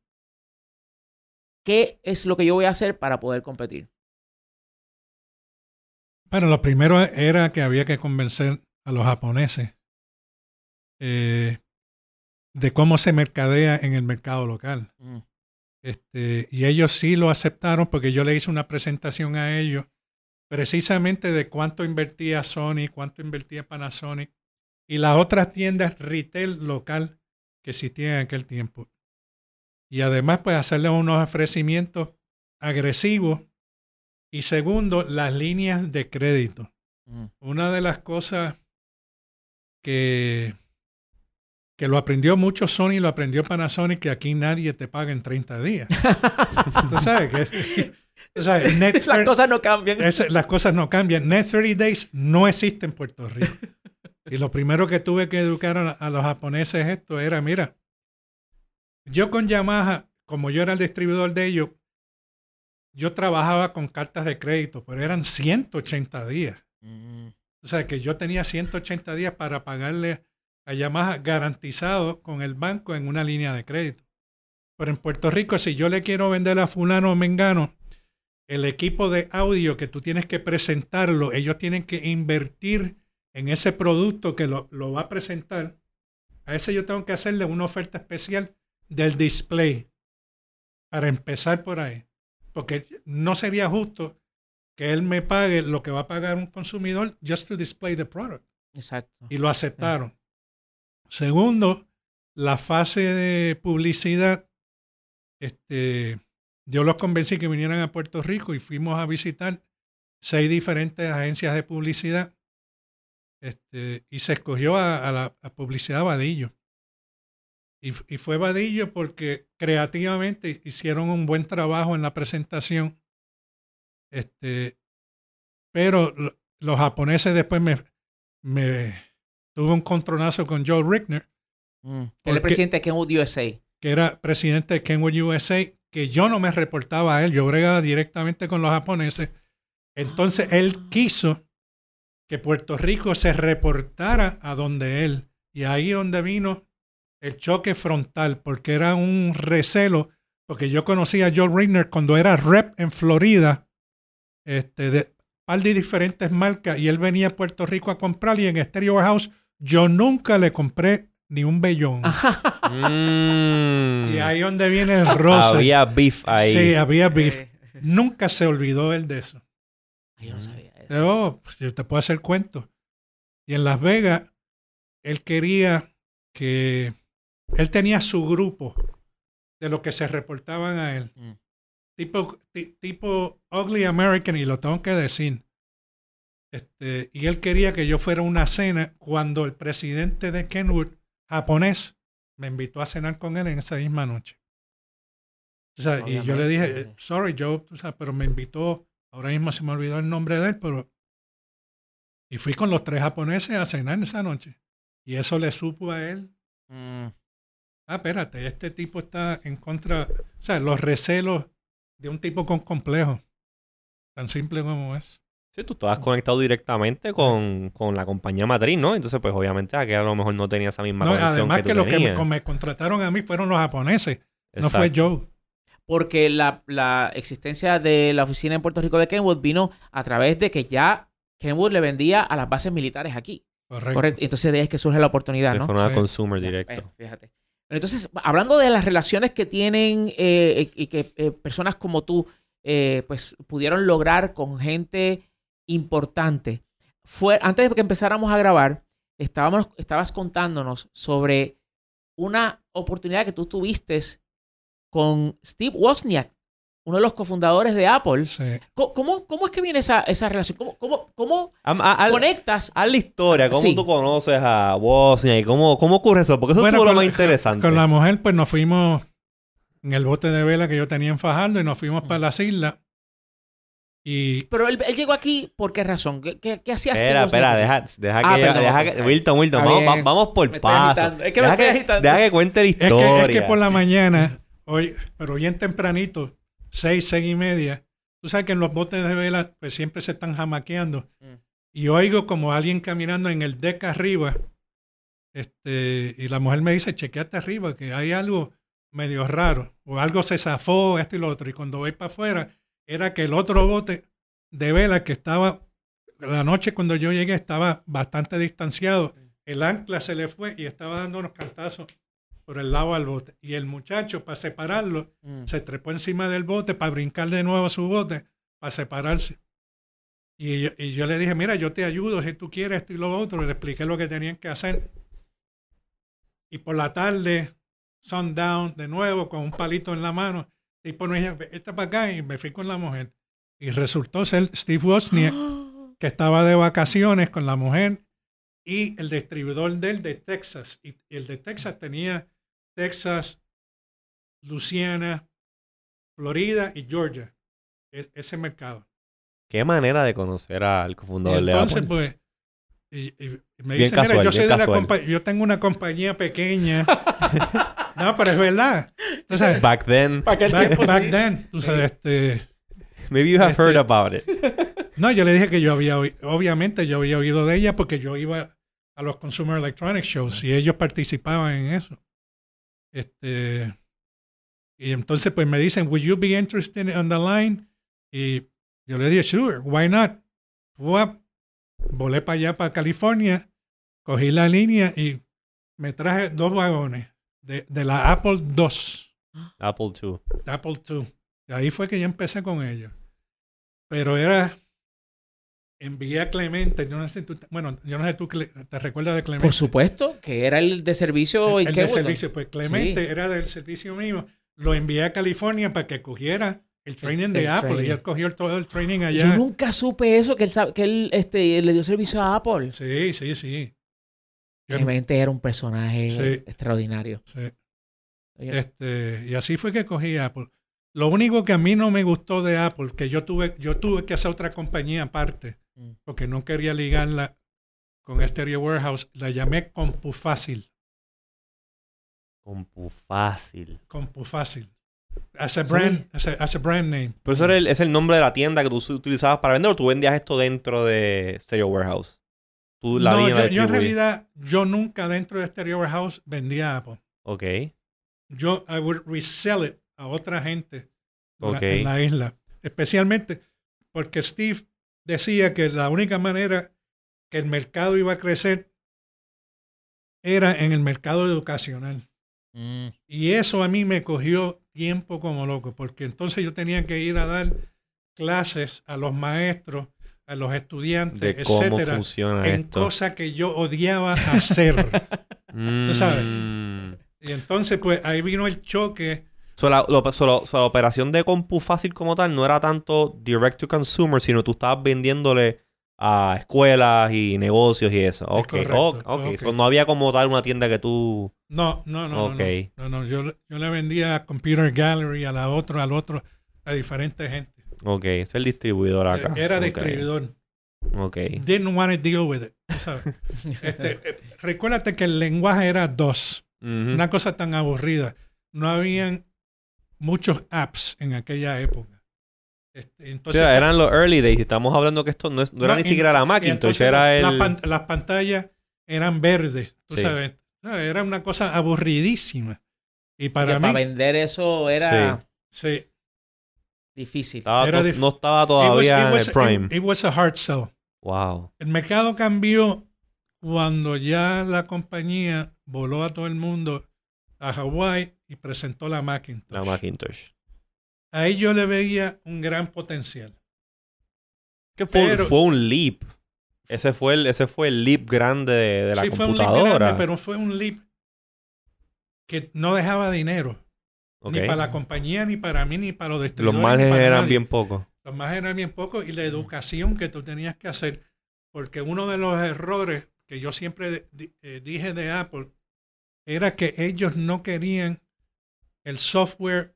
[SPEAKER 2] ¿Qué es lo que yo voy a hacer para poder competir?
[SPEAKER 3] Bueno, lo primero era que había que convencer a los japoneses eh, de cómo se mercadea en el mercado local.
[SPEAKER 2] Mm,
[SPEAKER 3] Este, y ellos sí lo aceptaron porque yo le hice una presentación a ellos precisamente de cuánto invertía Sony, cuánto invertía Panasonic y las otras tiendas retail local que existían en aquel tiempo. Y además, pues hacerle unos ofrecimientos agresivos. Y segundo, las líneas de crédito.
[SPEAKER 2] mm.
[SPEAKER 3] Una de las cosas que, que lo aprendió mucho Sony, lo aprendió Panasonic, que aquí nadie te paga en 30 días. Tú sabes que Net
[SPEAKER 2] Las
[SPEAKER 3] thir-
[SPEAKER 2] cosas no cambian.
[SPEAKER 3] las cosas no cambian. Net 30 Days no existe en Puerto Rico. Y lo primero que tuve que educar a, a los japoneses esto era, mira, yo con Yamaha, como yo era el distribuidor de ellos, yo trabajaba con cartas de crédito, pero eran 180 días.
[SPEAKER 2] Mm,
[SPEAKER 3] O sea, que yo tenía 180 días para pagarle a Yamaha garantizado con el banco en una línea de crédito. Pero en Puerto Rico, si yo le quiero vender a fulano o mengano, el equipo de audio que tú tienes que presentarlo, ellos tienen que invertir en ese producto que lo, lo va a presentar. A ese yo tengo que hacerle una oferta especial del display para empezar por ahí. Porque no sería justo que él me pague lo que va a pagar un consumidor just to display the product.
[SPEAKER 2] exacto.
[SPEAKER 3] Y lo aceptaron. Segundo, la fase de publicidad, este, yo los convencí que vinieran a Puerto Rico y fuimos a visitar seis diferentes agencias de publicidad. Este, y se escogió a, a la a publicidad Vadillo. Y, y fue Vadillo porque creativamente hicieron un buen trabajo en la presentación. Este, pero lo- los japoneses después me, me tuve un contronazo con Joe Rickner,
[SPEAKER 2] Mm.
[SPEAKER 3] Porque-
[SPEAKER 2] presidente de Kenwood USA.
[SPEAKER 3] que era presidente de Kenwood USA, que yo no me reportaba a él, yo bregaba directamente con los japoneses. Entonces él quiso que Puerto Rico se reportara a donde él. Y ahí donde vino el choque frontal, porque era un recelo, porque yo conocía a Joe Rickner cuando era rep en Florida, este, de par de diferentes marcas, y él venía a Puerto Rico a comprar, y en Stereo Warehouse yo nunca le compré ni un bellón.
[SPEAKER 1] Mm.
[SPEAKER 3] Y ahí donde viene el roce.
[SPEAKER 1] Había beef ahí.
[SPEAKER 3] Sí, había beef.
[SPEAKER 2] Eh,
[SPEAKER 3] Nunca se olvidó él de eso.
[SPEAKER 2] yo no sabía eso.
[SPEAKER 3] "Oh, pues, yo te puedo hacer cuento. Y en Las Vegas, él quería que... Él tenía su grupo de los que se reportaban a él.
[SPEAKER 2] Mm.
[SPEAKER 3] Tipo, ti- tipo Ugly American, y lo tengo que decir. Este, y él quería que yo fuera a una cena cuando el presidente de Kenwood, japonés, me invitó a cenar con él en esa misma noche. O sea, y yo le dije, sorry Joe, tú sabes, pero me invitó, ahora mismo se me olvidó el nombre de él, pero... Y fui con los tres japoneses a cenar esa noche. Y eso le supo a él.
[SPEAKER 2] Mm,
[SPEAKER 3] Ah, espérate, este tipo está en contra, o sea, los recelos de un tipo con complejo. Tan simple como es.
[SPEAKER 1] Sí, tú estabas conectado directamente con, con la compañía matriz, ¿no? Entonces, pues obviamente aquí a lo mejor no tenía esa misma
[SPEAKER 3] No,
[SPEAKER 1] conexión
[SPEAKER 3] además
[SPEAKER 1] que,
[SPEAKER 3] que,
[SPEAKER 1] tú
[SPEAKER 3] los que me, me contrataron a mí fueron los japoneses, no fue Joe.
[SPEAKER 2] Porque la, la existencia de la oficina en Puerto Rico de Kenwood vino a través de que ya Kenwood le vendía a las bases militares aquí.
[SPEAKER 3] Correcto.
[SPEAKER 2] Correcto. Entonces de ahí es que surge la oportunidad,
[SPEAKER 1] Sí,
[SPEAKER 2] ¿no?
[SPEAKER 1] fue una
[SPEAKER 3] Sí.
[SPEAKER 1] consumer directo.
[SPEAKER 2] eh, fíjate. Entonces, hablando de las relaciones que tienen eh, y que eh, personas como tú eh, pues pudieron lograr con gente importante. Fue, antes de que empezáramos a grabar, estábamos, estabas contándonos sobre una oportunidad que tú tuviste con Steve Wozniak, uno de los cofundadores de Apple.
[SPEAKER 3] Sí.
[SPEAKER 2] ¿Cómo, cómo, es que viene esa, esa relación? ¿Cómo, cómo, cómo
[SPEAKER 1] a-
[SPEAKER 2] conectas?
[SPEAKER 1] haz la historia, cómo
[SPEAKER 2] Sí.
[SPEAKER 1] tú conoces a Bosnia y cómo, cómo ocurre eso, porque eso
[SPEAKER 3] Bueno,
[SPEAKER 1] es lo más interesante.
[SPEAKER 3] Con la mujer, pues nos fuimos en el bote de vela que yo tenía en Fajardo y nos fuimos para las islas. Y
[SPEAKER 2] Pero él, él llegó aquí, ¿por qué razón? ¿Qué, qué, qué hacía
[SPEAKER 1] Espera, espera, deja, deja
[SPEAKER 2] Ah,
[SPEAKER 1] que,
[SPEAKER 2] perdón,
[SPEAKER 1] deja que, Wilton, Wilton, vamos, va- vamos
[SPEAKER 2] Me
[SPEAKER 1] por paso.
[SPEAKER 2] Es que me
[SPEAKER 1] deja,
[SPEAKER 2] estoy
[SPEAKER 1] que, deja que cuente la
[SPEAKER 3] es que,
[SPEAKER 1] historia.
[SPEAKER 3] es que por la mañana, hoy, pero bien tempranito, seis, seis y media, tú sabes que en los botes de vela pues siempre se están jamaqueando.
[SPEAKER 2] Mm.
[SPEAKER 3] Y oigo como alguien caminando en el deck arriba. Este, y la mujer me dice, chequeate arriba, que hay algo medio raro. O algo se zafó, esto y lo otro. Y cuando voy para afuera, era que el otro bote de vela que estaba, la noche cuando yo llegué estaba bastante distanciado. El ancla se le fue y estaba dando unos cantazos por el lado al bote. Y el muchacho, para separarlo,
[SPEAKER 2] Mm.
[SPEAKER 3] se trepó encima del bote para brincar de nuevo a su bote, para separarse. Y yo, y yo le dije, mira, yo te ayudo si tú quieres esto y lo otro. Le expliqué lo que tenían que hacer. Y por la tarde, sundown, de nuevo, con un palito en la mano. Tipo, dice, esta para acá y me fui con la mujer. Y resultó ser Steve Wozniak, que estaba de vacaciones con la mujer y el distribuidor de él de Texas. Y, y el de Texas tenía Texas, Luciana, Florida y Georgia. E- ese mercado.
[SPEAKER 1] Qué manera de conocer al cofundador de
[SPEAKER 3] entonces,
[SPEAKER 1] Apple.
[SPEAKER 3] pues, y, y me
[SPEAKER 1] Bien
[SPEAKER 3] dice,
[SPEAKER 1] casual,
[SPEAKER 3] mira, yo soy de la yo tengo una compañía pequeña. no, pero es verdad. Entonces,
[SPEAKER 1] Back then,
[SPEAKER 3] back,
[SPEAKER 2] tiempo,
[SPEAKER 3] back
[SPEAKER 2] sí.
[SPEAKER 3] then, tú sabes, este,
[SPEAKER 1] maybe you have
[SPEAKER 3] Este-
[SPEAKER 1] heard about it.
[SPEAKER 3] no, yo le dije que yo había, obviamente yo había oído de ella porque yo iba a los Consumer Electronics Shows y ellos participaban en eso. Este, y entonces pues me dicen, would you be interested on the line? Y yo le dije, sure, why not? Fuap, volé para allá, para California, cogí la línea y me traje dos vagones de, de la Apple II.
[SPEAKER 1] Apple II.
[SPEAKER 3] Apple II. Y ahí fue que yo empecé con ellos. Pero era. Envié a Clemente. Yo no sé tú, bueno, yo no sé tú te recuerdas de Clemente.
[SPEAKER 2] Por supuesto, que era el de servicio
[SPEAKER 3] El, el de servicio. Pues Clemente era del servicio mío. Lo envié a California para que cogiera el training
[SPEAKER 2] el
[SPEAKER 3] de Apple.
[SPEAKER 2] training.
[SPEAKER 3] Y él cogió todo el training
[SPEAKER 2] Yo
[SPEAKER 3] allá.
[SPEAKER 2] nunca supe eso, que él, que él este, le dio servicio a Apple.
[SPEAKER 3] Sí, sí, sí. Yo-
[SPEAKER 2] Realmente era un personaje
[SPEAKER 3] Sí.
[SPEAKER 2] extraordinario.
[SPEAKER 3] sí. Este, y así fue que cogí Apple. Lo único que a mí no me gustó de Apple, que yo tuve, yo tuve que hacer otra compañía aparte. Porque no quería ligarla con Stereo Warehouse, la llamé CompuFácil.
[SPEAKER 1] Compu fácil.
[SPEAKER 3] CompuFácil. As a brand, as a, as a brand name.
[SPEAKER 1] Pero eso era el- es el nombre de la tienda que tú utilizabas para vender o tú vendías esto dentro de Stereo Warehouse. Tú la
[SPEAKER 3] No, yo, en realidad, yo nunca dentro de Stereo Warehouse vendía Apple.
[SPEAKER 1] Ok.
[SPEAKER 3] Yo, I would resell it a otra gente en la-
[SPEAKER 1] Ok.
[SPEAKER 3] en la isla. Especialmente porque Steve decía que la única manera que el mercado iba a crecer era en el mercado educacional.
[SPEAKER 2] mm,
[SPEAKER 3] Y eso a mí me cogió tiempo como loco, porque entonces yo tenía que ir a dar clases a los maestros, a los estudiantes,
[SPEAKER 1] De
[SPEAKER 3] etcétera, en cosas que yo odiaba hacer. tú sabes.
[SPEAKER 1] Mm.
[SPEAKER 3] y entonces, pues ahí vino el choque.
[SPEAKER 1] So, la, lo- so, lo- so, la operación de Compu Fácil como tal no era tanto direct to consumer, sino tú estabas vendiéndole a escuelas y negocios y eso. Ok,
[SPEAKER 3] correcto,
[SPEAKER 1] ok. ok.
[SPEAKER 3] ok.
[SPEAKER 1] So, no había como tal una tienda que tú...
[SPEAKER 3] No, no, no.
[SPEAKER 1] Ok.
[SPEAKER 3] No, no, no, Yo, yo le vendía a Computer Gallery, a la otra, al otro, a diferentes gente.
[SPEAKER 1] Ok, es el distribuidor acá.
[SPEAKER 3] Era
[SPEAKER 1] Ok,
[SPEAKER 3] distribuidor.
[SPEAKER 1] Ok.
[SPEAKER 3] Didn't want to deal with it. sabes. Este, eh, recuérdate que el lenguaje era dos. Una cosa tan aburrida. No habían muchos apps en aquella época. Este,
[SPEAKER 1] O
[SPEAKER 3] entonces,
[SPEAKER 1] sea, eran los early days. Estamos hablando que esto no, es- no era
[SPEAKER 3] No,
[SPEAKER 1] ni siquiera la Macintosh,
[SPEAKER 3] entonces
[SPEAKER 1] era el.
[SPEAKER 3] las, pan- las pantallas eran verdes, tú
[SPEAKER 1] Sí.
[SPEAKER 3] sabes. No, Era una cosa aburridísima. Y
[SPEAKER 2] Para,
[SPEAKER 3] para mí,
[SPEAKER 2] vender eso era
[SPEAKER 3] sí,
[SPEAKER 2] difícil.
[SPEAKER 1] estaba
[SPEAKER 3] era
[SPEAKER 1] to-
[SPEAKER 3] dif-
[SPEAKER 1] no estaba
[SPEAKER 3] it was-
[SPEAKER 1] todavía en el prime.
[SPEAKER 3] it- it was a hard sell.
[SPEAKER 1] wow.
[SPEAKER 3] El mercado cambió cuando ya la compañía voló a todo el mundo a Hawái y presentó la Macintosh.
[SPEAKER 1] La Macintosh.
[SPEAKER 3] Ahí yo le veía un gran potencial.
[SPEAKER 1] Que fue,
[SPEAKER 3] Pero-
[SPEAKER 1] fue un leap. Ese fue el, ese fue el leap grande de, de la
[SPEAKER 3] sí, fue un leap
[SPEAKER 1] computadora.
[SPEAKER 3] grande, pero fue un leap que no dejaba dinero. Ni para la compañía, ni para mí, ni para los
[SPEAKER 1] Los
[SPEAKER 3] distribuidores.
[SPEAKER 1] márgenes
[SPEAKER 3] para
[SPEAKER 1] eran
[SPEAKER 3] nadie.
[SPEAKER 1] bien pocos.
[SPEAKER 3] Los márgenes eran bien pocos y la educación que tú tenías que hacer. Porque uno de los errores que yo siempre eh, dije de Apple era que ellos no querían el software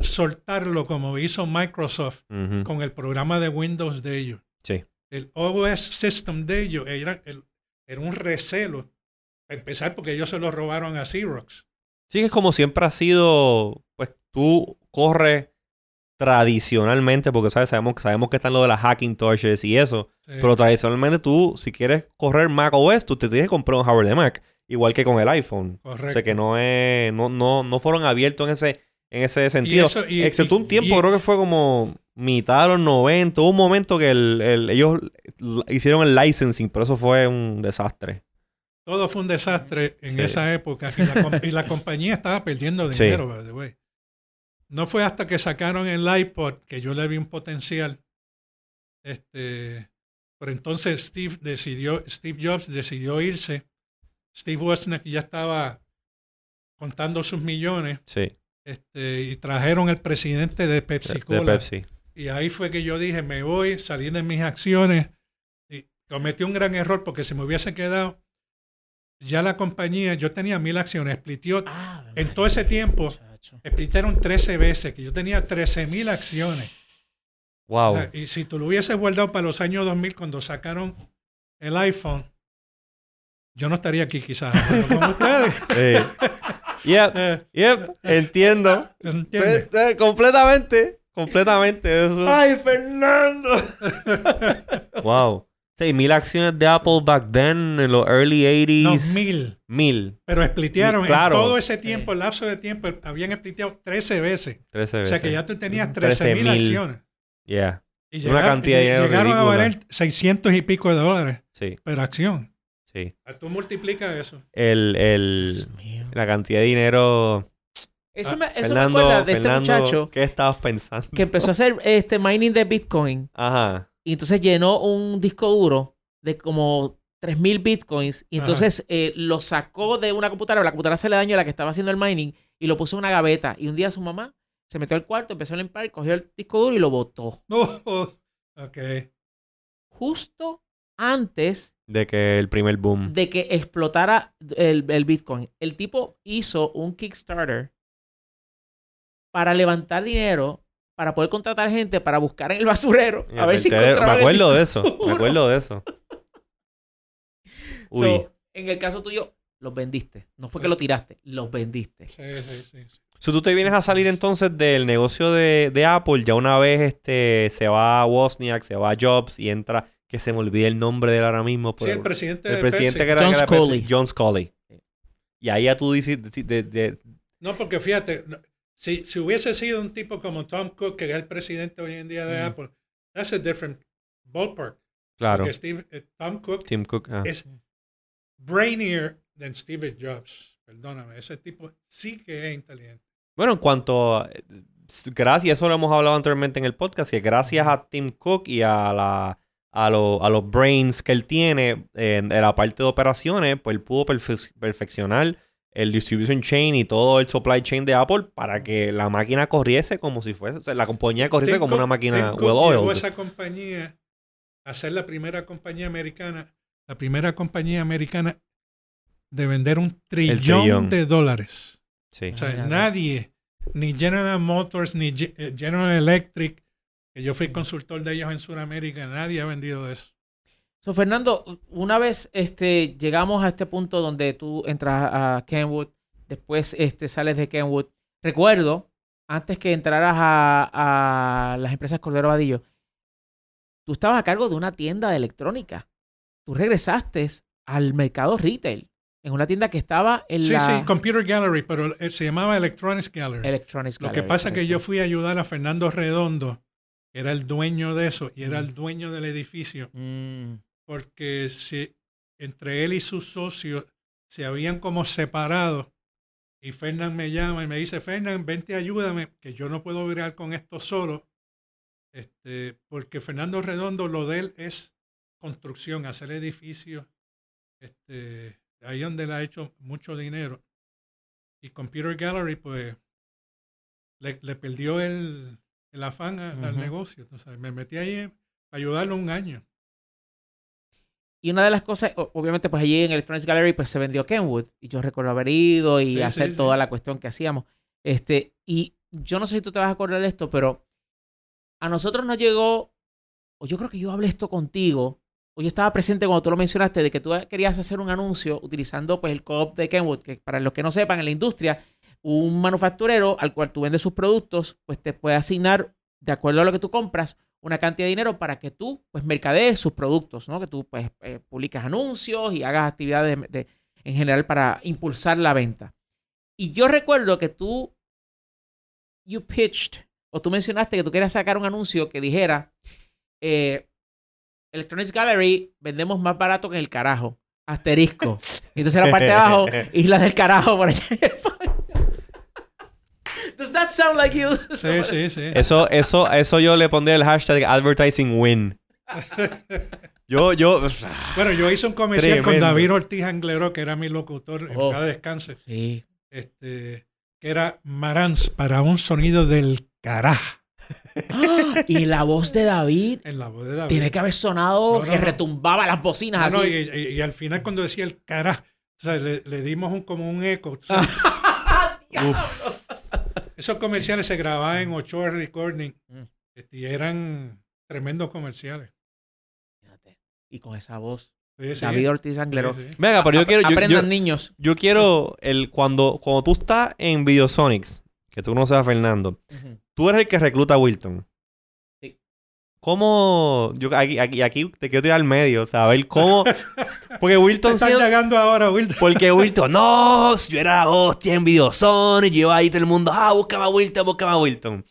[SPEAKER 3] soltarlo como hizo Microsoft con el programa de Windows de ellos.
[SPEAKER 1] Sí.
[SPEAKER 3] El OS System de ellos era, el- era un recelo. Para empezar, porque ellos se lo robaron a Xerox.
[SPEAKER 1] Sí, que es como siempre ha sido, pues tú corres tradicionalmente, porque ¿sabes? Sabemos, sabemos que están lo de las Hackintoshes y eso,
[SPEAKER 3] Sí.
[SPEAKER 1] pero tradicionalmente tú, si quieres correr Mac OS, tú te tienes que comprar un hardware de Mac, igual que con el iPhone.
[SPEAKER 3] Correcto.
[SPEAKER 1] O sea que no es, no, no, no fueron abiertos en ese, en ese
[SPEAKER 3] Y
[SPEAKER 1] sentido.
[SPEAKER 3] eso- y-
[SPEAKER 1] Excepto
[SPEAKER 3] y-
[SPEAKER 1] un tiempo, creo que fue como mitad de los 90. Hubo un momento que el- el- ellos hicieron el licensing, pero eso fue un desastre.
[SPEAKER 3] Todo fue un desastre en
[SPEAKER 1] Sí.
[SPEAKER 3] esa época y la, com- y la compañía estaba perdiendo
[SPEAKER 1] Sí.
[SPEAKER 3] dinero, by the way. No fue hasta que sacaron el iPod que yo le vi un potencial. Este, pero entonces Steve decidió, Steve Jobs decidió irse. Steve Wozniak ya estaba contando sus millones
[SPEAKER 1] Sí,
[SPEAKER 3] este, y trajeron el presidente de Pepsi
[SPEAKER 1] de,
[SPEAKER 3] Cola.
[SPEAKER 1] de Pepsi.
[SPEAKER 3] Y ahí fue que yo dije, me voy, salí de mis acciones. Y cometí un gran error porque si me hubiese quedado, ya la compañía, yo tenía mil acciones, splitió,
[SPEAKER 2] Ah,
[SPEAKER 3] en todo ese tiempo,
[SPEAKER 2] muchacho.
[SPEAKER 3] splitaron 13 veces, que yo tenía 13 mil acciones.
[SPEAKER 1] Wow.
[SPEAKER 3] O sea, y si tú lo hubieses guardado para los años 2000 cuando sacaron el iPhone, yo no estaría aquí quizás con ustedes.
[SPEAKER 1] Eh, yep,
[SPEAKER 3] Eh,
[SPEAKER 1] yep, entiendo.
[SPEAKER 3] ¿entiendes?
[SPEAKER 1] Eh, eh, completamente, completamente. Eso.
[SPEAKER 2] ¡Ay, Fernando!
[SPEAKER 1] Wow. 6.000 acciones de Apple back then, en los early 80s.
[SPEAKER 3] No, mil.
[SPEAKER 1] Mil.
[SPEAKER 3] Pero splitearon
[SPEAKER 1] Claro.
[SPEAKER 3] en todo ese tiempo, el lapso de tiempo, habían spliteado 13 veces.
[SPEAKER 1] 13
[SPEAKER 3] O
[SPEAKER 1] veces.
[SPEAKER 3] sea que ya tú tenías
[SPEAKER 1] 13.000.
[SPEAKER 3] 13 mil acciones.
[SPEAKER 1] Yeah.
[SPEAKER 3] Y
[SPEAKER 1] Una
[SPEAKER 3] llegaron,
[SPEAKER 1] cantidad de
[SPEAKER 3] y
[SPEAKER 1] dinero
[SPEAKER 3] llegaron a
[SPEAKER 1] ridícula.
[SPEAKER 3] valer 600 y pico de dólares
[SPEAKER 1] Sí,
[SPEAKER 3] per acción.
[SPEAKER 1] Sí.
[SPEAKER 3] Ah, Tú multiplicas eso.
[SPEAKER 1] El, el,
[SPEAKER 2] Dios mío.
[SPEAKER 1] la cantidad de dinero.
[SPEAKER 2] Eso me, eso me
[SPEAKER 1] Fernando,
[SPEAKER 2] acuerda de este
[SPEAKER 1] Fernando,
[SPEAKER 2] muchacho
[SPEAKER 1] ¿qué estabas pensando?
[SPEAKER 2] que empezó a hacer este mining de Bitcoin
[SPEAKER 1] Ajá.
[SPEAKER 2] y entonces llenó un disco duro de como 3000 Bitcoins y entonces eh, lo sacó de una computadora, la computadora se le dañó a la que estaba haciendo el mining y lo puso en una gaveta y un día su mamá se metió al cuarto, empezó a limpiar, cogió el disco duro y lo botó.
[SPEAKER 3] Oh, oh, ok.
[SPEAKER 2] Justo antes
[SPEAKER 1] De que el primer boom.
[SPEAKER 2] de que explotara el, el Bitcoin. El tipo hizo un Kickstarter para levantar dinero, para poder contratar gente, para buscar en el basurero, a ver si encontraban
[SPEAKER 1] Me
[SPEAKER 2] el
[SPEAKER 1] acuerdo de eso. Me acuerdo de eso. Uy.
[SPEAKER 2] So, en el caso tuyo, los vendiste. No fue que lo tiraste, los vendiste.
[SPEAKER 3] Sí, sí, sí. sí.
[SPEAKER 1] Si tú te vienes a salir entonces del negocio de, de Apple, ya una vez este se va Wozniak, se va Jobs y entra, que se me olvide el nombre de él ahora mismo.
[SPEAKER 3] Sí,
[SPEAKER 1] pero-
[SPEAKER 3] el presidente
[SPEAKER 1] el
[SPEAKER 3] de
[SPEAKER 1] presidente
[SPEAKER 3] Pepsi.
[SPEAKER 1] que era,
[SPEAKER 2] John
[SPEAKER 1] que era Pepsi,
[SPEAKER 2] Scully.
[SPEAKER 1] John Scully.
[SPEAKER 2] Sí.
[SPEAKER 1] Y ahí ya tú dices, de- de- de-
[SPEAKER 3] No, porque fíjate, no, si, si hubiese sido un tipo como Tom Cook, que es el presidente hoy en día de
[SPEAKER 1] Mm.
[SPEAKER 3] Apple, that's a different ballpark.
[SPEAKER 1] claro,
[SPEAKER 3] Porque Steve, eh, Tom Cook
[SPEAKER 1] Tim Cook. ah.
[SPEAKER 3] es brainier than Steve Jobs. Perdóname, ese tipo sí que es inteligente.
[SPEAKER 1] Bueno, en cuanto a, gracias, eso lo hemos hablado anteriormente en el podcast, que gracias a Tim Cook y a la a, lo- a los brains que él tiene en, en la parte de operaciones, pues él pudo perfe- perfeccionar el distribution chain y todo el supply chain de Apple para que la máquina corriese como si fuese, o sea, la compañía corriese
[SPEAKER 3] Tim
[SPEAKER 1] como una máquina
[SPEAKER 3] Tim
[SPEAKER 1] well oiled.
[SPEAKER 3] esa compañía a ser la primera compañía americana, la primera compañía americana de vender un trillón,
[SPEAKER 1] trillón.
[SPEAKER 3] de dólares.
[SPEAKER 1] Sí.
[SPEAKER 3] O sea,
[SPEAKER 2] Mira.
[SPEAKER 3] nadie, ni General Motors, ni eh, General Electric, que yo fui consultor de ellos en Sudamérica, nadie ha vendido eso.
[SPEAKER 2] So, Fernando, una vez este, llegamos a este punto donde tú entras a Kenwood, después este, sales de Kenwood. Recuerdo antes que entraras a, a las empresas Cordero Vadillo, tú estabas a cargo de una tienda de electrónica. Tú regresaste al mercado retail en una tienda que estaba en
[SPEAKER 3] Sí,
[SPEAKER 2] la
[SPEAKER 3] sí, Computer Gallery, pero eh, se llamaba Electronics Gallery.
[SPEAKER 2] Electronics
[SPEAKER 3] Lo que
[SPEAKER 2] Gallery,
[SPEAKER 3] pasa es que yo fui a ayudar a Fernando Redondo, era el dueño de eso, y era el dueño del edificio,
[SPEAKER 2] Mm,
[SPEAKER 3] porque si, entre él y sus socios se habían como separado. Y Fernán me llama y me dice, Fernán, vente, ayúdame, que yo no puedo virar con esto solo. Este, porque Fernando Redondo, lo de él es construcción, hacer edificios. Este, ahí donde él ha hecho mucho dinero. Y Computer Gallery, pues, le, le perdió el, el afán al
[SPEAKER 2] Ujú.
[SPEAKER 3] negocio. tú sabes. Me metí ahí a ayudarlo un año.
[SPEAKER 2] Y una de las cosas, obviamente, pues allí en Electronics Gallery pues se vendió Kenwood. Y yo recuerdo haber ido y
[SPEAKER 3] Sí,
[SPEAKER 2] hacer
[SPEAKER 3] sí,
[SPEAKER 2] toda
[SPEAKER 3] sí.
[SPEAKER 2] la cuestión que hacíamos. Este, y yo no sé si tú te vas a acordar de esto, pero a nosotros nos llegó, o yo creo que yo hablé esto contigo, o yo estaba presente cuando tú lo mencionaste, de que tú querías hacer un anuncio utilizando pues el co-op de Kenwood, que para los que no sepan, en la industria, un manufacturero al cual tú vendes sus productos, pues te puede asignar, de acuerdo a lo que tú compras, una cantidad de dinero para que tú, pues, mercadees sus productos, ¿no? Que tú, pues, eh, publicas anuncios y hagas actividades de- de- en general para impulsar la venta. Y yo recuerdo que tú, you pitched, o tú mencionaste que tú querías sacar un anuncio que dijera, eh, Electronics Gallery vendemos más barato que el carajo, asterisco. Y entonces la parte de abajo, Isla del Carajo por allá. That sound like you?
[SPEAKER 3] Sí, sí, sí.
[SPEAKER 1] Eso, eso, eso yo le pondría el hashtag advertising win. Yo, yo.
[SPEAKER 3] Bueno, yo hice un comercial con. David Ortiz Anglero, que era mi locutor, en
[SPEAKER 2] Oh.
[SPEAKER 3] cada descanse,
[SPEAKER 2] Sí.
[SPEAKER 3] este, que era Marantz para un sonido del carajo
[SPEAKER 2] ¡Ah! Y la voz de David
[SPEAKER 3] en la voz de David.
[SPEAKER 2] tiene que haber sonado
[SPEAKER 3] No, no,
[SPEAKER 2] que
[SPEAKER 3] no.
[SPEAKER 2] retumbaba las bocinas
[SPEAKER 3] No,
[SPEAKER 2] así.
[SPEAKER 3] no, y, y- y al final cuando decía el carajo, o sea, le, le dimos un, como un eco. sabes. Esos comerciales se grababan en Ochoa Recording
[SPEAKER 2] Mm.
[SPEAKER 3] este, y eran tremendos comerciales.
[SPEAKER 2] Fíjate. Y con esa voz.
[SPEAKER 3] Sí, sí,
[SPEAKER 2] David Ortiz Anglero.
[SPEAKER 3] sí, sí.
[SPEAKER 1] Venga, pero yo quiero. Yo,
[SPEAKER 2] Aprendan
[SPEAKER 1] yo-
[SPEAKER 2] niños.
[SPEAKER 1] yo quiero el cuando, cuando tú estás en Videosonics, que tú conoces a Fernando, tú eres el que recluta a Wilton. ¿Cómo? Yo aquí, aquí, aquí te quiero tirar al medio, o sea, a ver cómo. Porque Wilton
[SPEAKER 3] Están
[SPEAKER 1] siendo-
[SPEAKER 3] llegando ahora, Wilton.
[SPEAKER 1] Porque Wilton, no, yo era hostia en Videosonics, yo ahí todo el mundo, ah, búscame a Wilton, búscame a Wilton.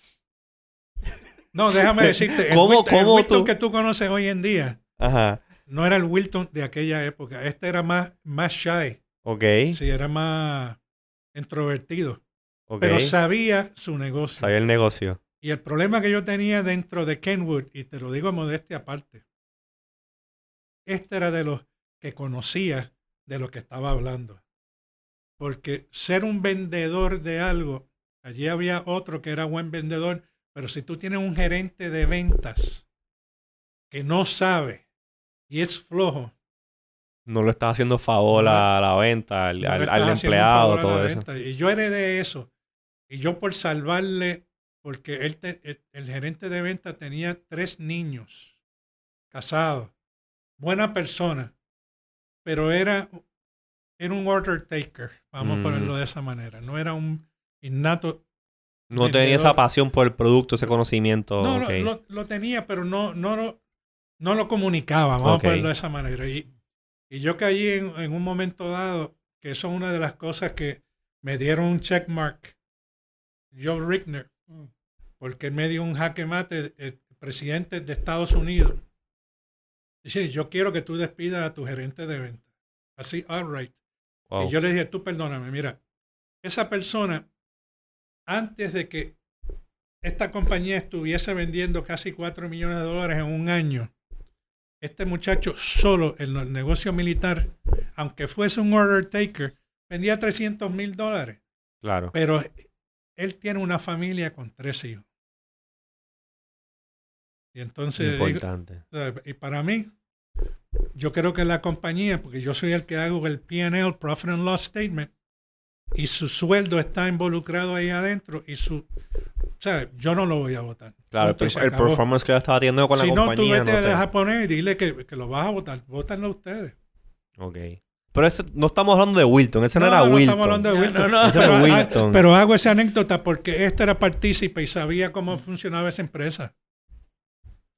[SPEAKER 3] No, déjame decirte, el,
[SPEAKER 1] ¿Cómo-
[SPEAKER 3] Wilton, el Wilton
[SPEAKER 1] tú-
[SPEAKER 3] que tú conoces hoy en día
[SPEAKER 1] Ajá.
[SPEAKER 3] no era el Wilton de aquella época. Este era más, más shy.
[SPEAKER 1] Ok.
[SPEAKER 3] Sí, era más introvertido.
[SPEAKER 1] ok.
[SPEAKER 3] Pero sabía su negocio.
[SPEAKER 1] Sabía el negocio.
[SPEAKER 3] Y el problema que yo tenía dentro de Kenwood, y te lo digo a modestia aparte, este era de los que conocía de lo que estaba hablando. Porque ser un vendedor de algo, allí había otro que era buen vendedor, pero si tú tienes un gerente de ventas que no sabe y es flojo,
[SPEAKER 1] No lo estás haciendo favor a la venta, al,
[SPEAKER 3] no
[SPEAKER 1] empleado, todo eso.
[SPEAKER 3] venta. Y yo heredé eso. Y yo por salvarle, porque él te- el, el gerente de venta tenía tres niños casados, buena persona, pero era, era un order taker, vamos
[SPEAKER 1] Mm.
[SPEAKER 3] a ponerlo de esa manera. No era un innato.
[SPEAKER 1] No tenía esa pasión por el producto, ese conocimiento.
[SPEAKER 3] no, no,
[SPEAKER 1] ok.
[SPEAKER 3] lo, lo tenía, pero no, no, lo, no lo comunicaba, vamos a ponerlo de esa manera. Y, y yo caí en, en un momento dado, que eso es una de las cosas que me dieron un checkmark, Joe Rickner,
[SPEAKER 2] Mm.
[SPEAKER 3] Porque él me dio un jaque mate, el presidente de Estados Unidos. Dice, yo quiero que tú despidas a tu gerente de venta. Así, all right.
[SPEAKER 1] Wow.
[SPEAKER 3] Y yo le dije, tú perdóname, mira, esa persona, antes de que esta compañía estuviese vendiendo casi 4 millones de dólares en un año, este muchacho solo en el negocio militar, aunque fuese un order taker, vendía 300 mil dólares.
[SPEAKER 1] Claro.
[SPEAKER 3] Pero él tiene una familia con tres hijos. Y entonces,
[SPEAKER 1] Importante.
[SPEAKER 3] y para mí, yo creo que la compañía, porque yo soy el que hago el PL, Profit and Loss Statement, y su sueldo está involucrado ahí adentro, y su. O sea, yo no lo voy a votar.
[SPEAKER 1] Claro, el, el performance que él estaba teniendo con
[SPEAKER 3] si
[SPEAKER 1] la
[SPEAKER 3] no, tú
[SPEAKER 1] compañía.
[SPEAKER 3] vete
[SPEAKER 1] no
[SPEAKER 3] al
[SPEAKER 1] te-
[SPEAKER 3] japonés y dile que, que lo vas a votar. Vótanlo ustedes.
[SPEAKER 1] Ok. Pero ese- no estamos hablando de Wilton. Ese no, era Wilton.
[SPEAKER 3] estamos hablando de
[SPEAKER 2] No,
[SPEAKER 3] Wilton.
[SPEAKER 2] no, no.
[SPEAKER 3] Pero,
[SPEAKER 1] Wilton.
[SPEAKER 3] pero hago esa anécdota porque este era partícipe y sabía cómo funcionaba esa empresa.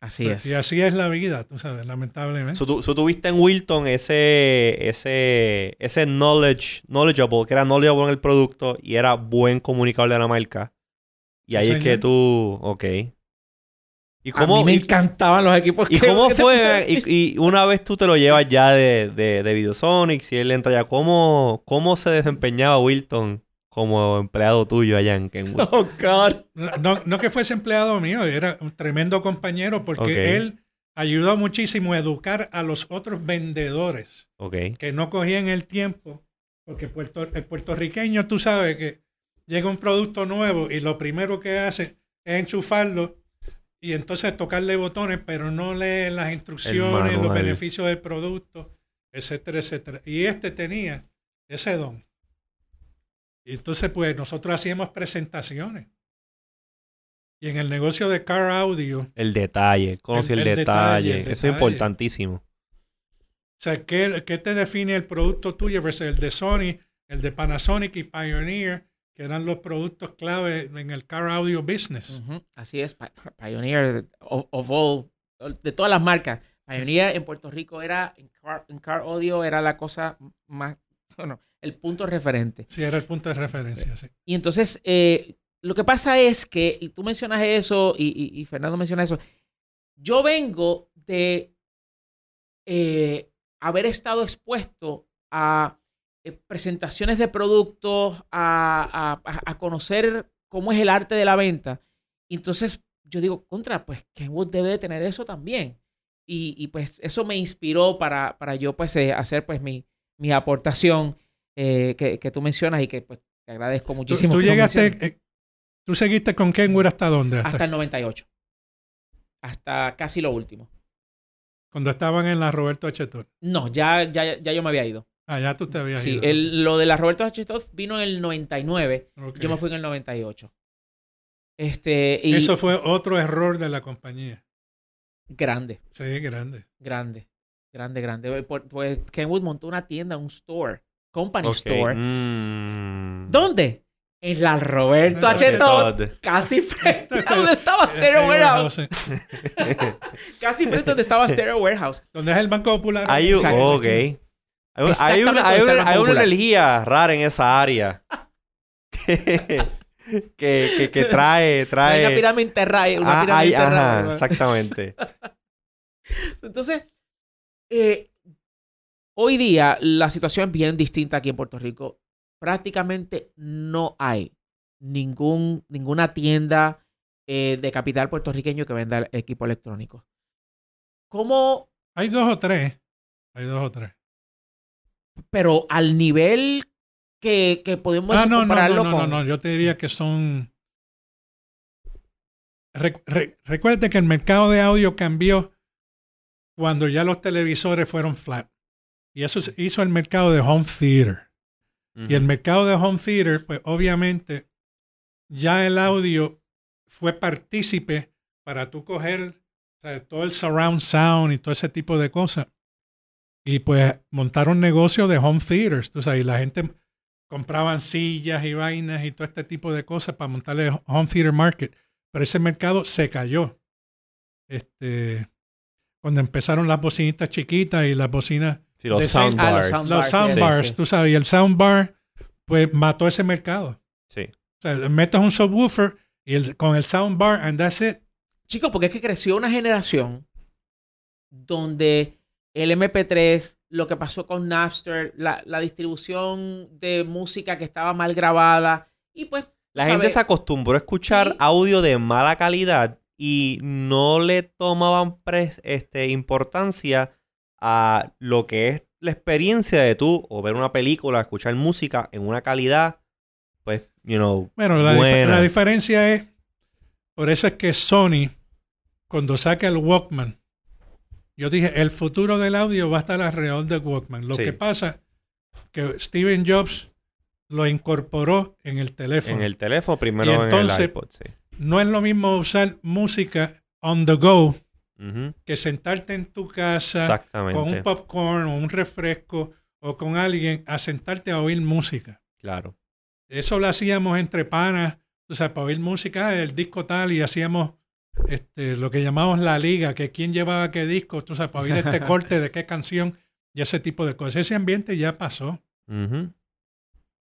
[SPEAKER 2] Así es.
[SPEAKER 3] Y así es la vida, tú sabes, lamentablemente.
[SPEAKER 1] So, tú, so, tuviste en Wilton ese, ese, ese knowledge, knowledgeable, que era knowledgeable en el producto y era buen comunicador de la marca. Y
[SPEAKER 3] Sí,
[SPEAKER 1] ahí es que tú, ok. ¿Y
[SPEAKER 2] A
[SPEAKER 1] cómo,
[SPEAKER 2] mí me
[SPEAKER 1] y,
[SPEAKER 2] encantaban los equipos
[SPEAKER 1] y
[SPEAKER 2] que-
[SPEAKER 1] cómo fue? Y, y una vez tú te lo llevas ya de, de, de Videosonic, si él entra ya, ¿cómo, ¿cómo se desempeñaba Wilton como empleado tuyo allá en Kenwood?
[SPEAKER 2] Oh, God.
[SPEAKER 3] No, no que fuese empleado mío, era un tremendo compañero porque él ayudó muchísimo a educar a los otros vendedores
[SPEAKER 1] Ok.
[SPEAKER 3] que no cogían el tiempo, porque Puerto- el puertorriqueño, tú sabes que llega un producto nuevo y lo primero que hace es enchufarlo y entonces tocarle botones, pero no lee las instrucciones, los beneficios del producto, etcétera, etcétera. Y este tenía ese don. Y entonces, pues nosotros hacíamos presentaciones. Y en el negocio de Car Audio,
[SPEAKER 1] El detalle, conocí el,
[SPEAKER 3] El- el
[SPEAKER 1] detalle.
[SPEAKER 3] detalle,
[SPEAKER 1] Eso es importantísimo.
[SPEAKER 3] O sea, ¿qué, qué te define el producto tuyo versus el de Sony, el de Panasonic y Pioneer, que eran los productos clave en el car audio business?
[SPEAKER 2] Así es, Pi- Pioneer of, of all, de todas las marcas. Pioneer en Puerto Rico era, en car, en car audio era la cosa más, bueno, el punto referente.
[SPEAKER 3] Sí, era el punto de referencia. Sí.
[SPEAKER 2] Y entonces, eh, lo que pasa es que, y tú mencionas eso, y, y- y Fernando menciona eso, yo vengo de eh, haber estado expuesto a eh, presentaciones de productos, a, a- a- conocer cómo es el arte de la venta. Y entonces yo digo, contra, pues Kenwood debe de tener eso también. Y, y, pues eso me inspiró para, para yo pues eh, hacer pues mi, mi aportación eh, que, que tú mencionas y que pues te agradezco muchísimo.
[SPEAKER 3] tú llegaste, tú seguiste con Kenwood hasta dónde? Hasta,
[SPEAKER 2] hasta el 98. Hasta casi lo último.
[SPEAKER 3] cuando estaban en la Roberto H.
[SPEAKER 2] No, ya, ya, ya yo me había ido.
[SPEAKER 3] Ya tú te habías
[SPEAKER 2] Sí,
[SPEAKER 3] ido.
[SPEAKER 2] el- lo de la Roberto H. Vino en el 99.
[SPEAKER 3] Ok.
[SPEAKER 2] Yo me fui en el 98. Este, y
[SPEAKER 3] Eso fue otro error de la compañía.
[SPEAKER 2] grande,
[SPEAKER 3] Sí, grande.
[SPEAKER 2] grande, grande, grande. Pues, pues Kenwood montó una tienda, un store, company store.
[SPEAKER 1] Mm.
[SPEAKER 2] ¿Dónde? En la Roberto
[SPEAKER 3] H.
[SPEAKER 2] H. Todd.
[SPEAKER 1] Todd.
[SPEAKER 2] Casi frente a donde estaba Stereo
[SPEAKER 3] Eh,
[SPEAKER 2] Warehouse.
[SPEAKER 3] sí.
[SPEAKER 2] Casi frente a donde estaba Stereo Warehouse.
[SPEAKER 3] ¿Dónde es el Banco Popular?
[SPEAKER 1] Hay, ok. Hay, un- hay
[SPEAKER 2] Exactamente
[SPEAKER 1] una, hay hay energía rara en esa área. que, que, que, que trae,
[SPEAKER 2] Hay
[SPEAKER 1] trae.
[SPEAKER 2] una pirámide enterrada. Una
[SPEAKER 1] Ah,
[SPEAKER 2] pirámide
[SPEAKER 1] hay- ajá, exactamente.
[SPEAKER 2] Entonces, eh, hoy día la situación es bien distinta aquí en Puerto Rico. Prácticamente no hay ningún, ninguna tienda eh, de capital puertorriqueño que venda equipo electrónico. ¿Cómo,
[SPEAKER 3] Hay dos o tres. Hay dos o tres.
[SPEAKER 2] Pero al nivel que, que podemos
[SPEAKER 3] Ah, no, no,
[SPEAKER 2] compararlo
[SPEAKER 3] no, no,
[SPEAKER 2] con...
[SPEAKER 3] no, no. Yo te diría que son. Re- re- recuerde que el mercado de audio cambió cuando ya los televisores fueron flat. Y eso se hizo el mercado de home theater. Y el mercado de home theater, pues obviamente, ya el audio fue partícipe para tú coger o sea, todo el surround sound y todo ese tipo de cosas. Y pues montar un negocio de home theaters. Tú sabes, y la gente compraban sillas y vainas y todo este tipo de cosas para montarle home theater market. Pero ese mercado se cayó. Este, cuando empezaron las bocinitas chiquitas y las bocinas
[SPEAKER 1] Sí, los
[SPEAKER 3] de
[SPEAKER 1] soundbars.
[SPEAKER 2] Ah, los sound-
[SPEAKER 3] los
[SPEAKER 2] Soundbars,
[SPEAKER 3] soundbars,
[SPEAKER 2] sí, sí.
[SPEAKER 3] tú sabes, y el soundbar, pues mató ese mercado.
[SPEAKER 1] Sí.
[SPEAKER 3] O sea, metes un subwoofer y el, con el soundbar, and that's it.
[SPEAKER 2] Chicos, porque es que creció una generación donde el MP3, lo que pasó con Napster, la, la distribución de música que estaba mal grabada, y pues...
[SPEAKER 1] La
[SPEAKER 2] ¿sabe?
[SPEAKER 1] gente se acostumbró a escuchar
[SPEAKER 2] Sí.
[SPEAKER 1] audio de mala calidad y no le tomaban pres- este, importancia a lo que es la experiencia de tú o ver una película, escuchar música en una calidad, pues, you know,
[SPEAKER 3] Bueno, la, dif- la diferencia es, por eso es que Sony, cuando saca el Walkman, yo dije, el futuro del audio va a estar alrededor del Walkman. Lo
[SPEAKER 1] Sí.
[SPEAKER 3] que pasa que Steven Jobs lo incorporó en el teléfono.
[SPEAKER 1] en el teléfono, primero
[SPEAKER 3] Y
[SPEAKER 1] en
[SPEAKER 3] entonces-
[SPEAKER 1] el iPod, sí.
[SPEAKER 3] No es lo mismo usar música on the go que sentarte en tu casa con un popcorn o un refresco o con alguien a sentarte a oír música.
[SPEAKER 1] Claro.
[SPEAKER 3] Eso lo hacíamos entre panas, o sea, para oír música, el disco tal, y hacíamos este, lo que llamamos la liga, que quién llevaba qué disco, tú sabes, para oír este corte de qué canción y ese tipo de cosas. Ese ambiente ya pasó.
[SPEAKER 1] Ujú.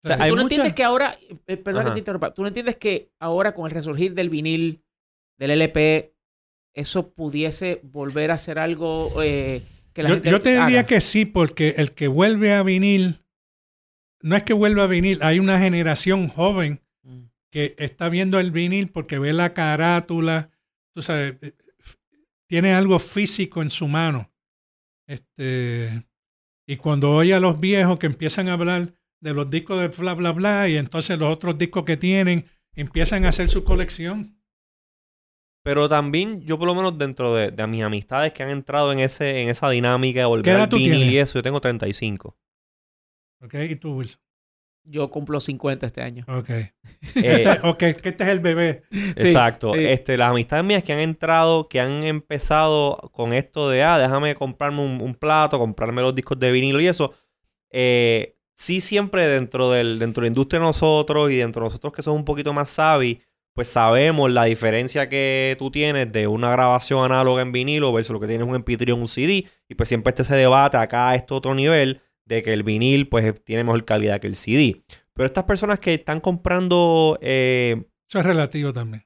[SPEAKER 3] O sea,
[SPEAKER 1] O sea, hay
[SPEAKER 2] ¿Tú no
[SPEAKER 1] mucha-
[SPEAKER 2] entiendes que ahora, eh, perdón que te interrumpa, tú no entiendes que ahora con el resurgir del vinil, del LP, eso pudiese volver a ser algo eh, que la
[SPEAKER 3] yo,
[SPEAKER 2] gente
[SPEAKER 3] yo te diría
[SPEAKER 2] haga?
[SPEAKER 3] que sí, porque el que vuelve a vinil, no es que vuelva a vinil, hay una generación joven
[SPEAKER 2] Mm.
[SPEAKER 3] que está viendo el vinil porque ve la carátula, tú sabes, eh, tiene algo físico en su mano. Este, y cuando oye a los viejos que empiezan a hablar de los discos de bla, bla, bla, y entonces los otros discos que tienen empiezan a hacer su colección.
[SPEAKER 1] Pero también yo por lo menos dentro de, de mis amistades que han entrado en ese en esa dinámica de volver al vinil y eso, yo tengo 35.
[SPEAKER 3] ¿Ok? ¿Y tú, Wilson?
[SPEAKER 2] Yo cumplo 50 este año.
[SPEAKER 3] Ok.
[SPEAKER 1] Eh,
[SPEAKER 3] Este, ok, que este es el bebé.
[SPEAKER 1] Exacto.
[SPEAKER 2] sí.
[SPEAKER 1] Este, las amistades mías que han entrado, que han empezado con esto de, ah, déjame comprarme un, un plato, comprarme los discos de vinilo y eso, eh, sí siempre dentro, del, dentro de la industria de nosotros y dentro de nosotros que somos un poquito más savvy, pues sabemos la diferencia que tú tienes de una grabación análoga en vinilo versus lo que tienes un MP3 o un CD. Y pues siempre este se debate acá a este otro nivel de que el vinil pues tiene mejor calidad que el CD. Pero estas personas que están comprando eh,
[SPEAKER 3] Eso es relativo también.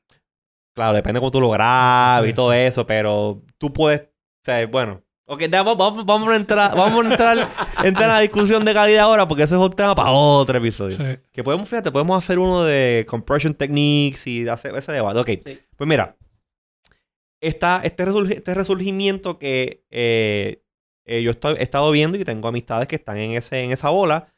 [SPEAKER 1] Claro, depende de cómo tú lo grabes y todo eso, pero tú puedes, o sea, bueno. Ok, vamos, vamos, vamos a entrar, vamos a entrar, entrar en la discusión de calidad ahora porque ese es otro tema para otro episodio.
[SPEAKER 3] Sí.
[SPEAKER 1] Que podemos, fíjate, podemos hacer uno de compression techniques y hacer ese debate. Ok,
[SPEAKER 2] Sí.
[SPEAKER 1] pues mira, esta, este, resurgi- este resurgimiento que eh, eh, yo estoy- he estado viendo y tengo amistades que están en, ese, en esa bola,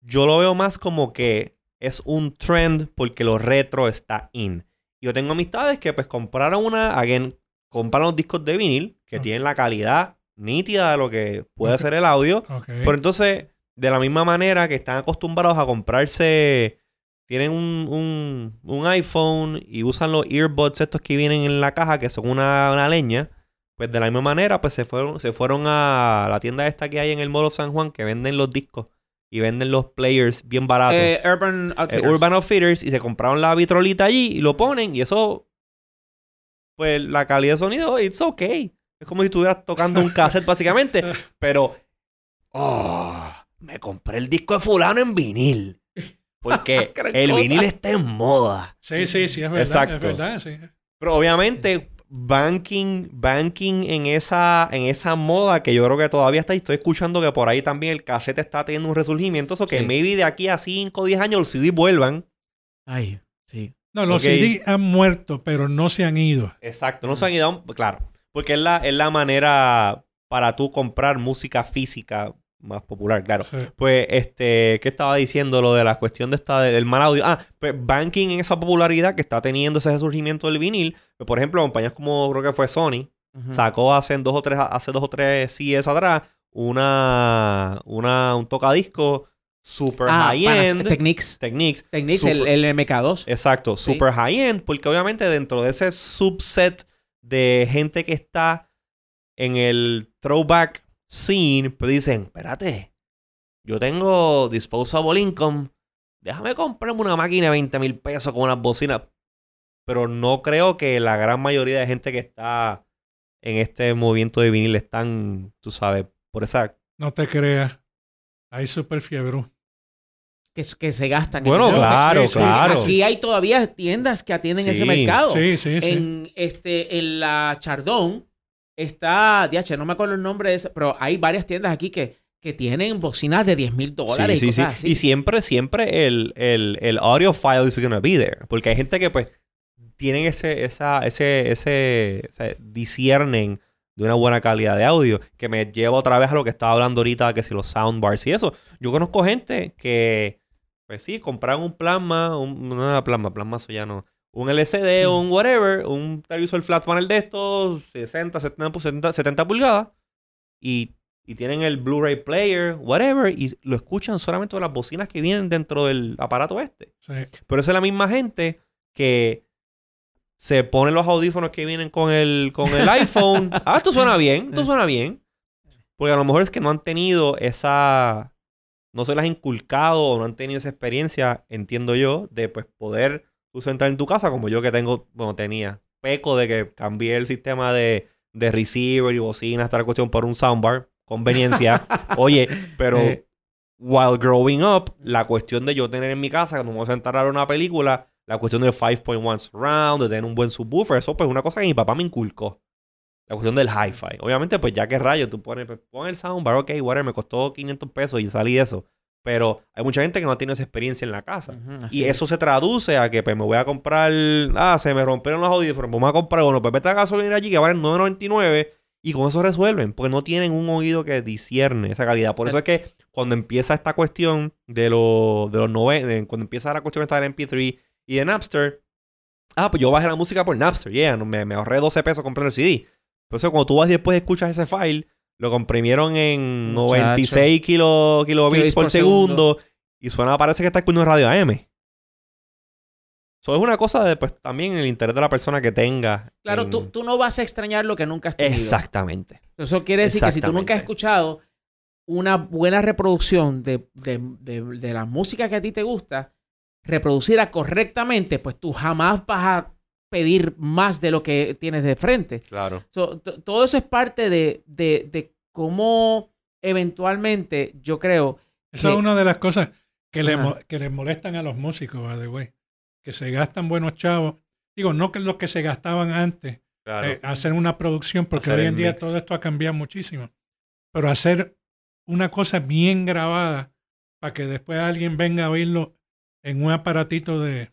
[SPEAKER 1] yo lo veo más como que es un trend porque lo retro está in. Yo tengo amistades que pues compraron una, again, compraron los discos de vinil que tienen la calidad nítida de lo que puede ser el audio. Pero entonces, de la misma manera que están acostumbrados a comprarse, tienen un, un, un iPhone y usan los earbuds estos que vienen en la caja, que son una, una leña, pues de la misma manera, pues se fueron, se fueron a la tienda esta que hay en el Mall of San Juan, que venden los discos y venden los players bien baratos.
[SPEAKER 2] Eh, Urban
[SPEAKER 1] Eh,
[SPEAKER 2] Outfitters.
[SPEAKER 1] Urban Outfitters y se compraron la vitrolita allí y lo ponen y eso pues la calidad de sonido it's okay es como si estuvieras tocando un cassette básicamente pero oh me compré el disco de fulano en vinil porque el
[SPEAKER 2] cosa.
[SPEAKER 1] vinil está en moda
[SPEAKER 3] Sí, sí, sí, es verdad.
[SPEAKER 1] Exacto.
[SPEAKER 3] Es verdad, sí.
[SPEAKER 1] pero obviamente banking banking en esa en esa moda que yo creo que todavía está y estoy escuchando que por ahí también el cassette está teniendo un resurgimiento eso que
[SPEAKER 2] Sí.
[SPEAKER 1] maybe de aquí a 5 o 10 años los CD vuelvan
[SPEAKER 2] Ay, sí.
[SPEAKER 3] No, los
[SPEAKER 1] Ok.
[SPEAKER 3] CD han muerto, pero no se han ido.
[SPEAKER 1] Exacto, no se han ido, claro, porque es la, es la manera para tú comprar música física más popular, claro.
[SPEAKER 3] Sí.
[SPEAKER 1] Pues, este, ¿qué estaba diciendo? Lo de la cuestión de esta, del mal audio. Ah, pues banking en esa popularidad que está teniendo ese resurgimiento del vinil. Pues, por ejemplo, compañías como creo que fue Sony, sacó hace dos o tres, hace dos o tres CES atrás una, una, un tocadisco super
[SPEAKER 2] Ah,
[SPEAKER 1] high
[SPEAKER 2] panas-
[SPEAKER 1] end.
[SPEAKER 2] Techniques.
[SPEAKER 1] Techniques.
[SPEAKER 2] Techniques, el,
[SPEAKER 1] super-
[SPEAKER 2] el MK2.
[SPEAKER 1] Exacto,
[SPEAKER 2] Sí.
[SPEAKER 1] super high end, porque obviamente dentro de ese subset de gente que está en el throwback scene, pues dicen, espérate, yo tengo disposable income, déjame comprarme una máquina de 20 mil pesos con unas bocinas. Pero no creo que la gran mayoría de gente que está en este movimiento de vinil están, tú sabes, por esa...
[SPEAKER 3] No te creas. Hay super fiebre.
[SPEAKER 2] Que, que se gastan.
[SPEAKER 1] Bueno,
[SPEAKER 2] en-
[SPEAKER 1] claro,
[SPEAKER 3] sí, sí,
[SPEAKER 1] claro.
[SPEAKER 2] Aquí hay todavía tiendas que atienden ese
[SPEAKER 1] Sí,
[SPEAKER 2] mercado.
[SPEAKER 3] Sí, sí, sí.
[SPEAKER 2] En, este, en la Chardón está, DH, no me acuerdo el nombre de esa, pero hay varias tiendas aquí que, que tienen bocinas de 10 mil dólares
[SPEAKER 1] Sí,
[SPEAKER 2] y
[SPEAKER 1] sí,
[SPEAKER 2] cosas
[SPEAKER 1] sí.
[SPEAKER 2] así.
[SPEAKER 1] Y siempre, siempre el, el, el audio file is gonna be there. Porque hay gente que pues tienen ese, esa, ese, ese, ese- disciernen de una buena calidad de audio. Que me lleva otra vez a lo que estaba hablando ahorita, que si los soundbars y eso. Yo conozco gente que, pues sí, compraron un plasma, un, no era plasma, plasma eso ya no. Un LCD o un whatever, un televisor flat panel de estos, 60, 70, 70, 70 pulgadas. Y y tienen el Blu-ray player, whatever, y lo escuchan solamente con las bocinas que vienen dentro del aparato este.
[SPEAKER 3] sí.
[SPEAKER 1] Pero esa es la misma gente que se pone los audífonos que vienen con el, con el iPhone. Ah, esto suena bien, esto suena bien. Porque a lo mejor es que no han tenido esa, no se las han inculcado o no han tenido esa experiencia, entiendo yo, de pues poder tú sentar en tu casa como yo que tengo, bueno, tenía peco de que cambié el sistema de, de receiver y bocina, esta cuestión por un soundbar, conveniencia. Oye, pero
[SPEAKER 2] Eh.
[SPEAKER 1] while growing up, la cuestión de yo tener en mi casa, cuando me voy a sentar a ver una película, la cuestión del 5.1 surround, de tener un buen subwoofer, eso pues es una cosa que mi papá me inculcó. La cuestión del hi-fi. Obviamente, pues ya que rayo, tú pones, pues, pon el soundbar, ok, whatever, me costó 500 pesos y salí eso. Pero hay mucha gente que no tiene esa experiencia en la casa. Y
[SPEAKER 2] es.
[SPEAKER 1] eso se traduce a que pues, me voy a comprar. Ah, se me rompieron los audífonos. Vamos a comprar uno. Pues vete a gasolina allí que valen 9.99. Y con eso resuelven. Porque no tienen un oído que discierne esa calidad. Por eso es que cuando empieza esta cuestión de, lo, de los 90. Cuando empieza la cuestión esta del MP3 y de Napster. Ah, pues yo bajé la música por Napster. Yeah, me, me ahorré 12 pesos comprando el CD. Entonces cuando tú vas y después escuchas ese file. Lo comprimieron en
[SPEAKER 2] Muchacho.
[SPEAKER 1] 96 kilo, kilobits por,
[SPEAKER 2] por
[SPEAKER 1] segundo, Y suena, parece que está escuchando radio AM. Eso es una cosa de, pues, también el interés de la persona que tenga.
[SPEAKER 2] Claro,
[SPEAKER 1] en-
[SPEAKER 2] tú, tú no vas a extrañar lo que nunca has tenido.
[SPEAKER 1] Exactamente.
[SPEAKER 2] Eso quiere decir que si tú nunca has escuchado una buena reproducción de, de- de- de la música que a ti te gusta, reproducida correctamente, pues tú jamás vas a pedir más de lo que tienes de frente.
[SPEAKER 1] Claro.
[SPEAKER 2] So, todo eso es parte de, de- de cómo eventualmente, yo creo,
[SPEAKER 3] Esa
[SPEAKER 2] que-
[SPEAKER 3] es una de las cosas que le, que les molestan a los músicos, by the way. Que se gastan buenos chavos. Digo, no que los que se gastaban antes,
[SPEAKER 1] Claro.
[SPEAKER 3] eh, hacer una producción, porque
[SPEAKER 1] Hacer
[SPEAKER 3] hoy en día
[SPEAKER 1] mix.
[SPEAKER 3] todo esto ha cambiado muchísimo. Pero hacer una cosa bien grabada para que después alguien venga a oírlo en un aparatito de...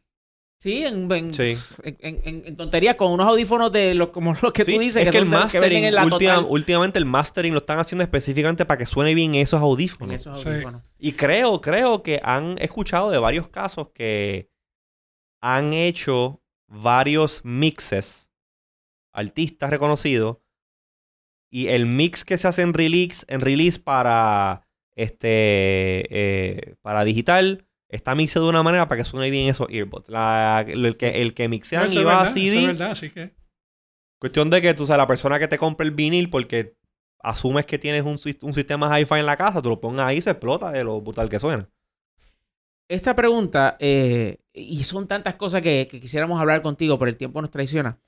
[SPEAKER 2] sí, en, en,
[SPEAKER 1] Sí.
[SPEAKER 2] en- en- en tonterías con unos audífonos de los, como los que
[SPEAKER 1] Sí,
[SPEAKER 2] tú dices,
[SPEAKER 1] es que, el
[SPEAKER 2] son de-
[SPEAKER 1] mastering, última- últimamente el mastering lo están haciendo específicamente para que suene bien esos
[SPEAKER 2] en
[SPEAKER 1] audífonos.
[SPEAKER 2] esos
[SPEAKER 3] Sí.
[SPEAKER 2] audífonos.
[SPEAKER 1] Y creo, creo que han escuchado de varios casos que han hecho varios mixes, artistas reconocidos, y el mix que se hace en release, en release para este eh, para digital está mixado de una manera para que suene bien esos earbuds. La- el, que, el que mixean
[SPEAKER 3] es
[SPEAKER 1] va a
[SPEAKER 3] eso es
[SPEAKER 1] CD,
[SPEAKER 3] verdad, así que...
[SPEAKER 1] Cuestión de que tú sabes, la persona que te compra el vinil porque asumes que tienes un, sis- un sistema hi-fi en la casa, tú lo pones ahí y se explota de lo brutal que suena.
[SPEAKER 2] Esta pregunta, eh, y son tantas cosas que, que quisiéramos hablar contigo, pero el tiempo nos traiciona,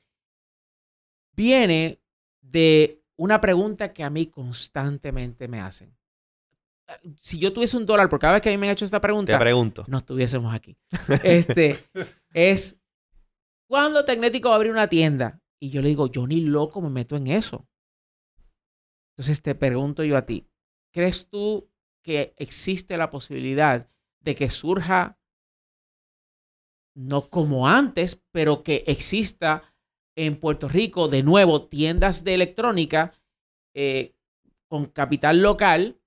[SPEAKER 2] viene de una pregunta que a mí constantemente me hacen. Si yo tuviese un dólar por cada vez que a mí me han hecho esta
[SPEAKER 1] Te
[SPEAKER 2] pregunta,
[SPEAKER 1] pregunto.
[SPEAKER 2] no estuviésemos aquí. Este es ¿cuándo Tecnético va a abrir una tienda? Y yo le digo, yo ni loco me meto en eso. Entonces te pregunto yo a ti, ¿crees tú que existe la posibilidad de que surja, no como antes, pero que exista en Puerto Rico de nuevo tiendas de electrónica eh, con capital local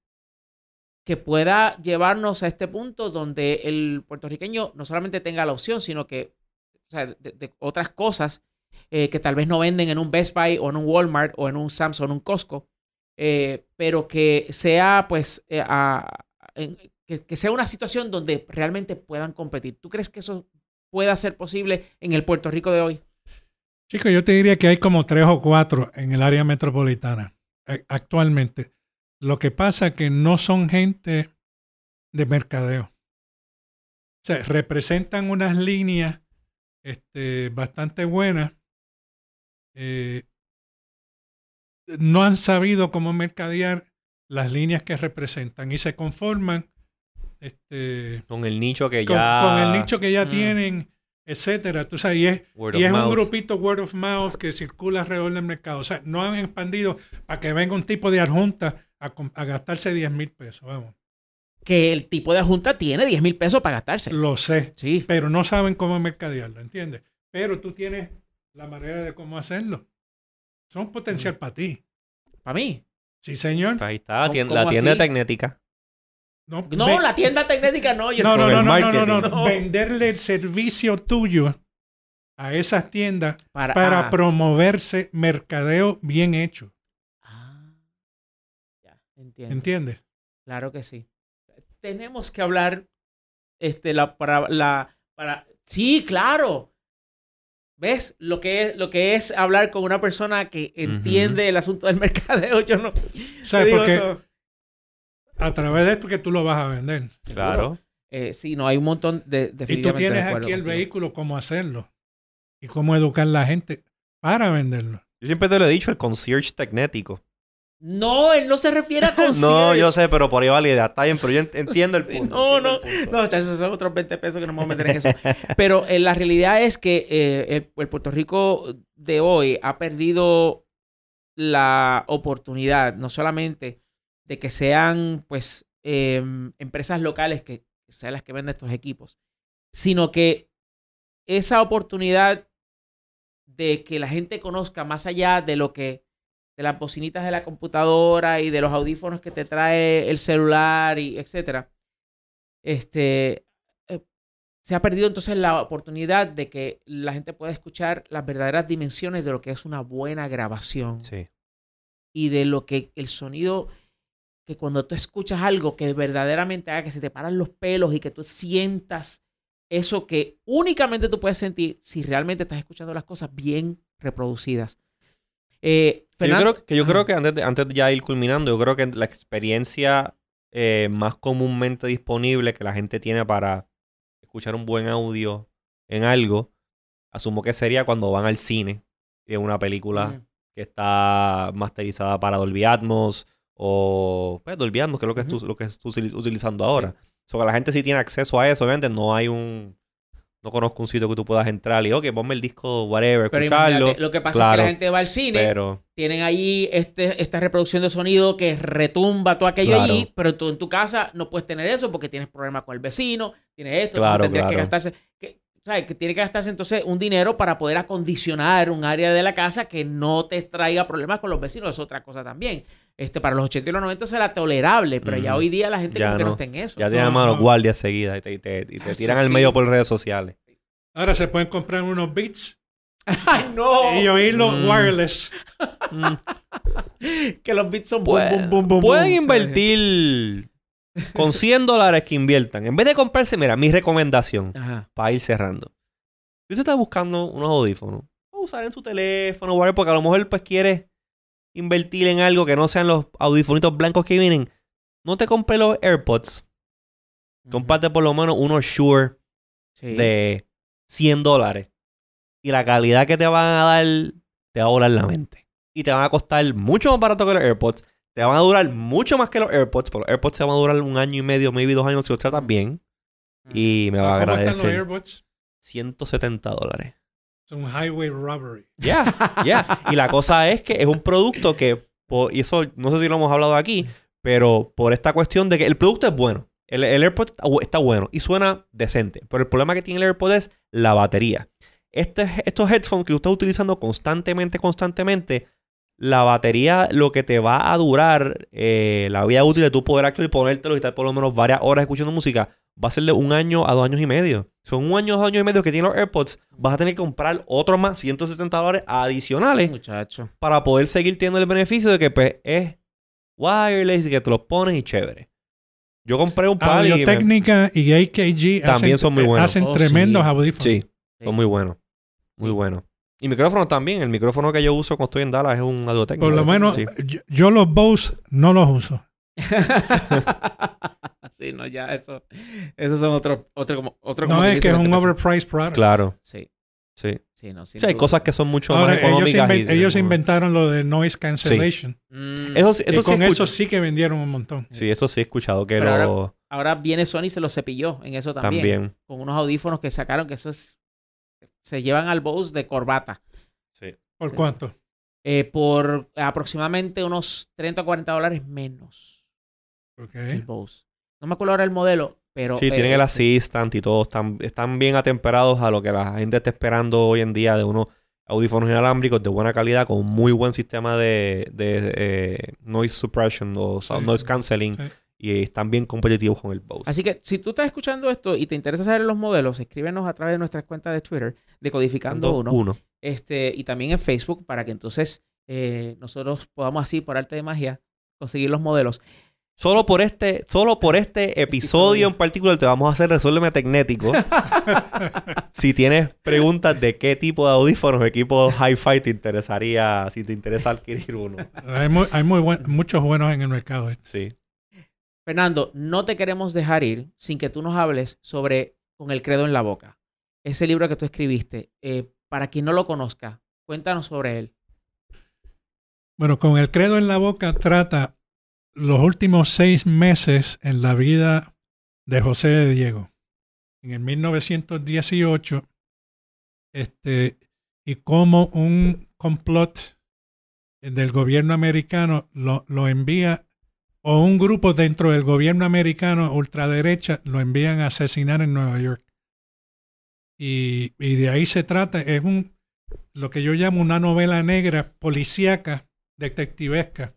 [SPEAKER 2] que pueda llevarnos a este punto donde el puertorriqueño no solamente tenga la opción, sino que de, otras cosas eh, que tal vez no venden en un Best Buy o en un Walmart o en un Samsung o en un Costco, eh, pero que sea pues eh, que, que sea una situación donde realmente puedan competir. ¿Tú crees que eso pueda ser posible en el Puerto Rico de hoy?
[SPEAKER 3] Chicos, yo te diría que hay como tres o cuatro en el área metropolitana actualmente. Lo que pasa es que no son gente de mercadeo. O sea, representan unas líneas este, bastante buenas. Eh, no han sabido cómo mercadear las líneas que representan y se conforman este,
[SPEAKER 1] Con el nicho que
[SPEAKER 3] con,
[SPEAKER 1] ya.
[SPEAKER 3] con el nicho que ya
[SPEAKER 2] Mm.
[SPEAKER 3] tienen, etcétera. Tú sabes, y es, y es un grupito word of mouth que circula alrededor del mercado. O sea, no han expandido para que venga un tipo de adjunta a, gastarse 10 mil pesos. Vamos,
[SPEAKER 2] Que el tipo de junta tiene 10 mil pesos para gastarse.
[SPEAKER 3] lo sé,
[SPEAKER 2] Sí.
[SPEAKER 3] pero no saben cómo mercadearlo, ¿entiendes? Pero tú tienes la manera de cómo hacerlo. Son potencial
[SPEAKER 1] Mm.
[SPEAKER 3] para ti.
[SPEAKER 2] Para mí.
[SPEAKER 3] Sí, señor.
[SPEAKER 1] Ahí está, la
[SPEAKER 2] ¿Cómo-
[SPEAKER 1] tienda,
[SPEAKER 2] cómo
[SPEAKER 1] la tienda? Tecnética.
[SPEAKER 3] No,
[SPEAKER 2] No,
[SPEAKER 3] ve-
[SPEAKER 2] la tienda tecnética no. Yo
[SPEAKER 3] no, no, no, no, no, no, no.
[SPEAKER 2] No.
[SPEAKER 3] Venderle el servicio tuyo a esas tiendas
[SPEAKER 2] Para,
[SPEAKER 3] para
[SPEAKER 2] ah.
[SPEAKER 3] promoverse mercadeo bien hecho.
[SPEAKER 2] Entiendo.
[SPEAKER 3] ¿Entiendes?
[SPEAKER 2] Claro que sí. Tenemos que hablar este la para la para sí, claro. ¿Ves? Lo que es lo que es hablar con una persona que entiende el asunto del mercadeo, yo no
[SPEAKER 3] ¿Sabes? Porque
[SPEAKER 2] eso.
[SPEAKER 3] A través de esto que tú lo vas a vender.
[SPEAKER 1] Claro.
[SPEAKER 2] Eh, sí, no, hay un montón de...
[SPEAKER 3] Y tú tienes aquí el
[SPEAKER 2] contigo.
[SPEAKER 3] vehículo, cómo hacerlo. Y cómo educar a la gente para venderlo.
[SPEAKER 1] Yo siempre te lo he dicho, el concierge tecnético.
[SPEAKER 2] No, él no se refiere a
[SPEAKER 1] No,
[SPEAKER 2] concierge.
[SPEAKER 1] yo sé, pero por ahí va la idea. Está bien, pero yo ent- entiendo el punto.
[SPEAKER 2] No, no. No, o sea, esos son otros 20 pesos que no me voy a meter en eso. Pero eh, la realidad es que eh, el, el Puerto Rico de hoy ha perdido la oportunidad, no solamente de que sean, pues, eh, empresas locales que sean las que venden estos equipos, sino que esa oportunidad de que la gente conozca más allá de lo que de las bocinitas de la computadora y de los audífonos que te trae el celular y etcétera este eh, se ha perdido entonces la oportunidad de que la gente pueda escuchar las verdaderas dimensiones de lo que es una buena grabación
[SPEAKER 1] Sí.
[SPEAKER 2] y de lo que el sonido que cuando tú escuchas algo que verdaderamente haga que se te paran los pelos y que tú sientas eso que únicamente tú puedes sentir si realmente estás escuchando las cosas bien reproducidas. Eh,
[SPEAKER 1] Que yo creo, que yo
[SPEAKER 2] Ajá.
[SPEAKER 1] creo que antes de, antes de ya ir culminando, yo creo que la experiencia eh, más comúnmente disponible que la gente tiene para escuchar un buen audio en algo, asumo que sería cuando van al cine y en una película que está masterizada para Dolby Atmos o pues, Dolby Atmos, que es lo que,
[SPEAKER 2] Ujú.
[SPEAKER 1] tú, lo que estás utili- utilizando ahora. O sea, que la gente sí tiene acceso a eso, obviamente no hay un... No conozco un sitio que tú puedas entrar y, ok, ponme el disco, whatever,
[SPEAKER 2] Pero
[SPEAKER 1] escucharlo.
[SPEAKER 2] imagínate, lo que pasa es que la gente va al cine,
[SPEAKER 1] Pero...
[SPEAKER 2] tienen ahí este, esta reproducción de sonido que retumba todo aquello
[SPEAKER 1] Claro.
[SPEAKER 2] allí, pero tú en tu casa no puedes tener eso porque tienes problemas con el vecino, tienes esto,
[SPEAKER 1] Claro,
[SPEAKER 2] entonces tendrías que gastarse, que, ¿sabes? Que tiene que gastarse entonces un dinero para poder acondicionar un área de la casa que no te traiga problemas con los vecinos, es otra cosa también. Este, para los 80 y los 90 eso era tolerable, pero ya hoy día la gente
[SPEAKER 1] Ya
[SPEAKER 2] como que no está en eso.
[SPEAKER 1] Ya te llaman a los
[SPEAKER 3] no.
[SPEAKER 1] guardias seguidas y te, y te- y te
[SPEAKER 2] Ah,
[SPEAKER 1] tiran al
[SPEAKER 2] sí.
[SPEAKER 1] medio por redes sociales.
[SPEAKER 3] Ahora se pueden comprar unos beats
[SPEAKER 2] ¡Ay, no!
[SPEAKER 3] y oírlos
[SPEAKER 1] Mm.
[SPEAKER 3] wireless.
[SPEAKER 2] que los bits son boom,
[SPEAKER 1] Pueden,
[SPEAKER 2] boom, boom, boom,
[SPEAKER 1] pueden
[SPEAKER 2] boom, ¿sabes?
[SPEAKER 1] invertir con 100 dólares que inviertan. En vez de comprarse, mira, mi recomendación
[SPEAKER 2] Ajá.
[SPEAKER 1] para ir cerrando. Si usted está buscando unos audífonos, a usar en su teléfono, whatever, porque a lo mejor pues quiere invertir en algo que no sean los audífonitos blancos que vienen. No te compre los AirPods. Comparte por lo menos unos Shure
[SPEAKER 2] Sí.
[SPEAKER 1] de 100 dólares. Y la calidad que te van a dar te va a volar la mente. Y te van a costar mucho más barato que los AirPods. Te van a durar mucho más que los AirPods. Porque los AirPods te van a durar un año y medio, maybe dos años si los tratas bien. Y me va a
[SPEAKER 3] ¿Cómo están los
[SPEAKER 1] agradecer.
[SPEAKER 3] AirPods?
[SPEAKER 1] 170 dólares.
[SPEAKER 3] Es un highway robbery.
[SPEAKER 1] Ya, ya. Y la cosa es que es un producto que, por- y eso no sé si lo hemos hablado aquí, pero por esta cuestión de que el producto es bueno. El, el AirPod está bueno y suena decente. Pero el problema que tiene el AirPod es la batería. Este, estos headphones que tú estás utilizando constantemente, constantemente, la batería lo que te va a durar, eh, la vida útil de tú poder actually ponértelo y estar por lo menos varias horas escuchando música, va a ser de un año a dos años y medio. Son un año a dos años y medio que tienen los AirPods. Vas a tener que comprar otros más, 170 dólares adicionales,
[SPEAKER 2] Muchacho.
[SPEAKER 1] para poder seguir teniendo el beneficio de que pues, es wireless y que te los pones y chévere. Yo compré un par y me-
[SPEAKER 3] Técnica y AKG
[SPEAKER 1] También
[SPEAKER 3] hacen,
[SPEAKER 1] son muy buenos.
[SPEAKER 3] hacen
[SPEAKER 2] Oh,
[SPEAKER 3] tremendos
[SPEAKER 2] sí.
[SPEAKER 3] audífonos.
[SPEAKER 1] Sí, son muy buenos. Muy buenos. Y micrófonos también. El micrófono que yo uso cuando estoy en Dallas es un audio técnico.
[SPEAKER 3] Por lo menos
[SPEAKER 1] Sí.
[SPEAKER 3] yo, yo los Bose no los uso.
[SPEAKER 2] sí, no, ya eso. Esos son otros, otro como, otro
[SPEAKER 3] No
[SPEAKER 2] como
[SPEAKER 3] es que es un overpriced product.
[SPEAKER 1] Claro,
[SPEAKER 2] Sí,
[SPEAKER 1] sí.
[SPEAKER 2] sí, no.
[SPEAKER 1] Sí, hay cosas que son mucho
[SPEAKER 3] Ahora,
[SPEAKER 1] más
[SPEAKER 3] ellos,
[SPEAKER 1] económicas.
[SPEAKER 3] inven-
[SPEAKER 1] y-
[SPEAKER 3] ellos inventaron lo de noise cancellation.
[SPEAKER 2] Mm,
[SPEAKER 1] Eso, sí-
[SPEAKER 3] Y
[SPEAKER 1] eso sí,
[SPEAKER 3] con eso sí que vendieron un montón.
[SPEAKER 1] Sí, eso sí he escuchado que
[SPEAKER 2] Pero
[SPEAKER 1] lo...
[SPEAKER 2] Ahora viene Sony y se lo cepilló en eso también.
[SPEAKER 1] También.
[SPEAKER 2] Con unos audífonos que sacaron que eso es. Se llevan al Bose de corbata.
[SPEAKER 1] Sí.
[SPEAKER 3] ¿Por cuánto?
[SPEAKER 2] eh, por aproximadamente unos 30 o 40 dólares menos.
[SPEAKER 3] Ok.
[SPEAKER 2] El Bose. No me acuerdo ahora el modelo, pero.
[SPEAKER 1] Sí,
[SPEAKER 2] eh,
[SPEAKER 1] tienen el
[SPEAKER 2] sí.
[SPEAKER 1] Assistant y todo. Están, están bien atemperados a lo que la gente está esperando hoy en día de unos audífonos inalámbricos de buena calidad con un muy buen sistema de, de, eh, noise suppression o sound
[SPEAKER 3] Sí.
[SPEAKER 1] noise cancelling.
[SPEAKER 3] Sí.
[SPEAKER 1] Y están bien competitivos con el Bose.
[SPEAKER 2] Así que si tú estás escuchando esto y te interesa saber los modelos, escríbenos a través de nuestras cuentas de Twitter, de Codificando
[SPEAKER 1] Uno.
[SPEAKER 2] Uno, este, y también en Facebook, para que entonces eh, nosotros podamos así, por arte de magia, conseguir los modelos.
[SPEAKER 1] Solo por este, solo por este episodio
[SPEAKER 2] Episodio.
[SPEAKER 1] en particular te vamos a hacer Resuélveme Tecnético. si tienes preguntas de qué tipo de audífonos o equipo hi-fi te interesaría, si te interesa adquirir uno.
[SPEAKER 3] Hay, muy, hay muy buen- muchos buenos en el mercado.
[SPEAKER 1] Sí.
[SPEAKER 2] Fernando, no te queremos dejar ir sin que tú nos hables sobre Con el credo en la boca. Ese libro que tú escribiste. Eh, para quien no lo conozca, cuéntanos sobre él.
[SPEAKER 3] Bueno, Con el credo en la boca trata los últimos seis meses en la vida de José de Diego. En el 1918, este, y cómo un complot del gobierno americano lo, lo envía o un grupo dentro del gobierno americano ultraderecha lo envían a asesinar en Nueva York. Y, de ahí se trata, es un lo que yo llamo una novela negra, policíaca, detectivesca.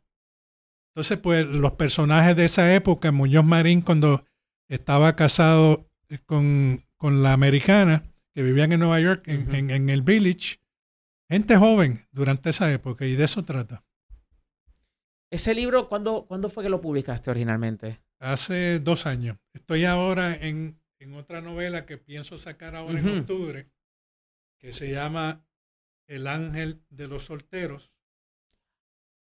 [SPEAKER 3] Entonces, pues los personajes de esa época, Muñoz Marín cuando estaba casado con, con la americana, que vivían en Nueva York, en, en el village, gente joven durante esa época, y de eso trata.
[SPEAKER 2] Ese libro, ¿cuándo, ¿cuándo fue que lo publicaste originalmente?
[SPEAKER 3] Hace dos años. Estoy ahora en, en otra novela que pienso sacar ahora en octubre, que se llama El ángel de los solteros.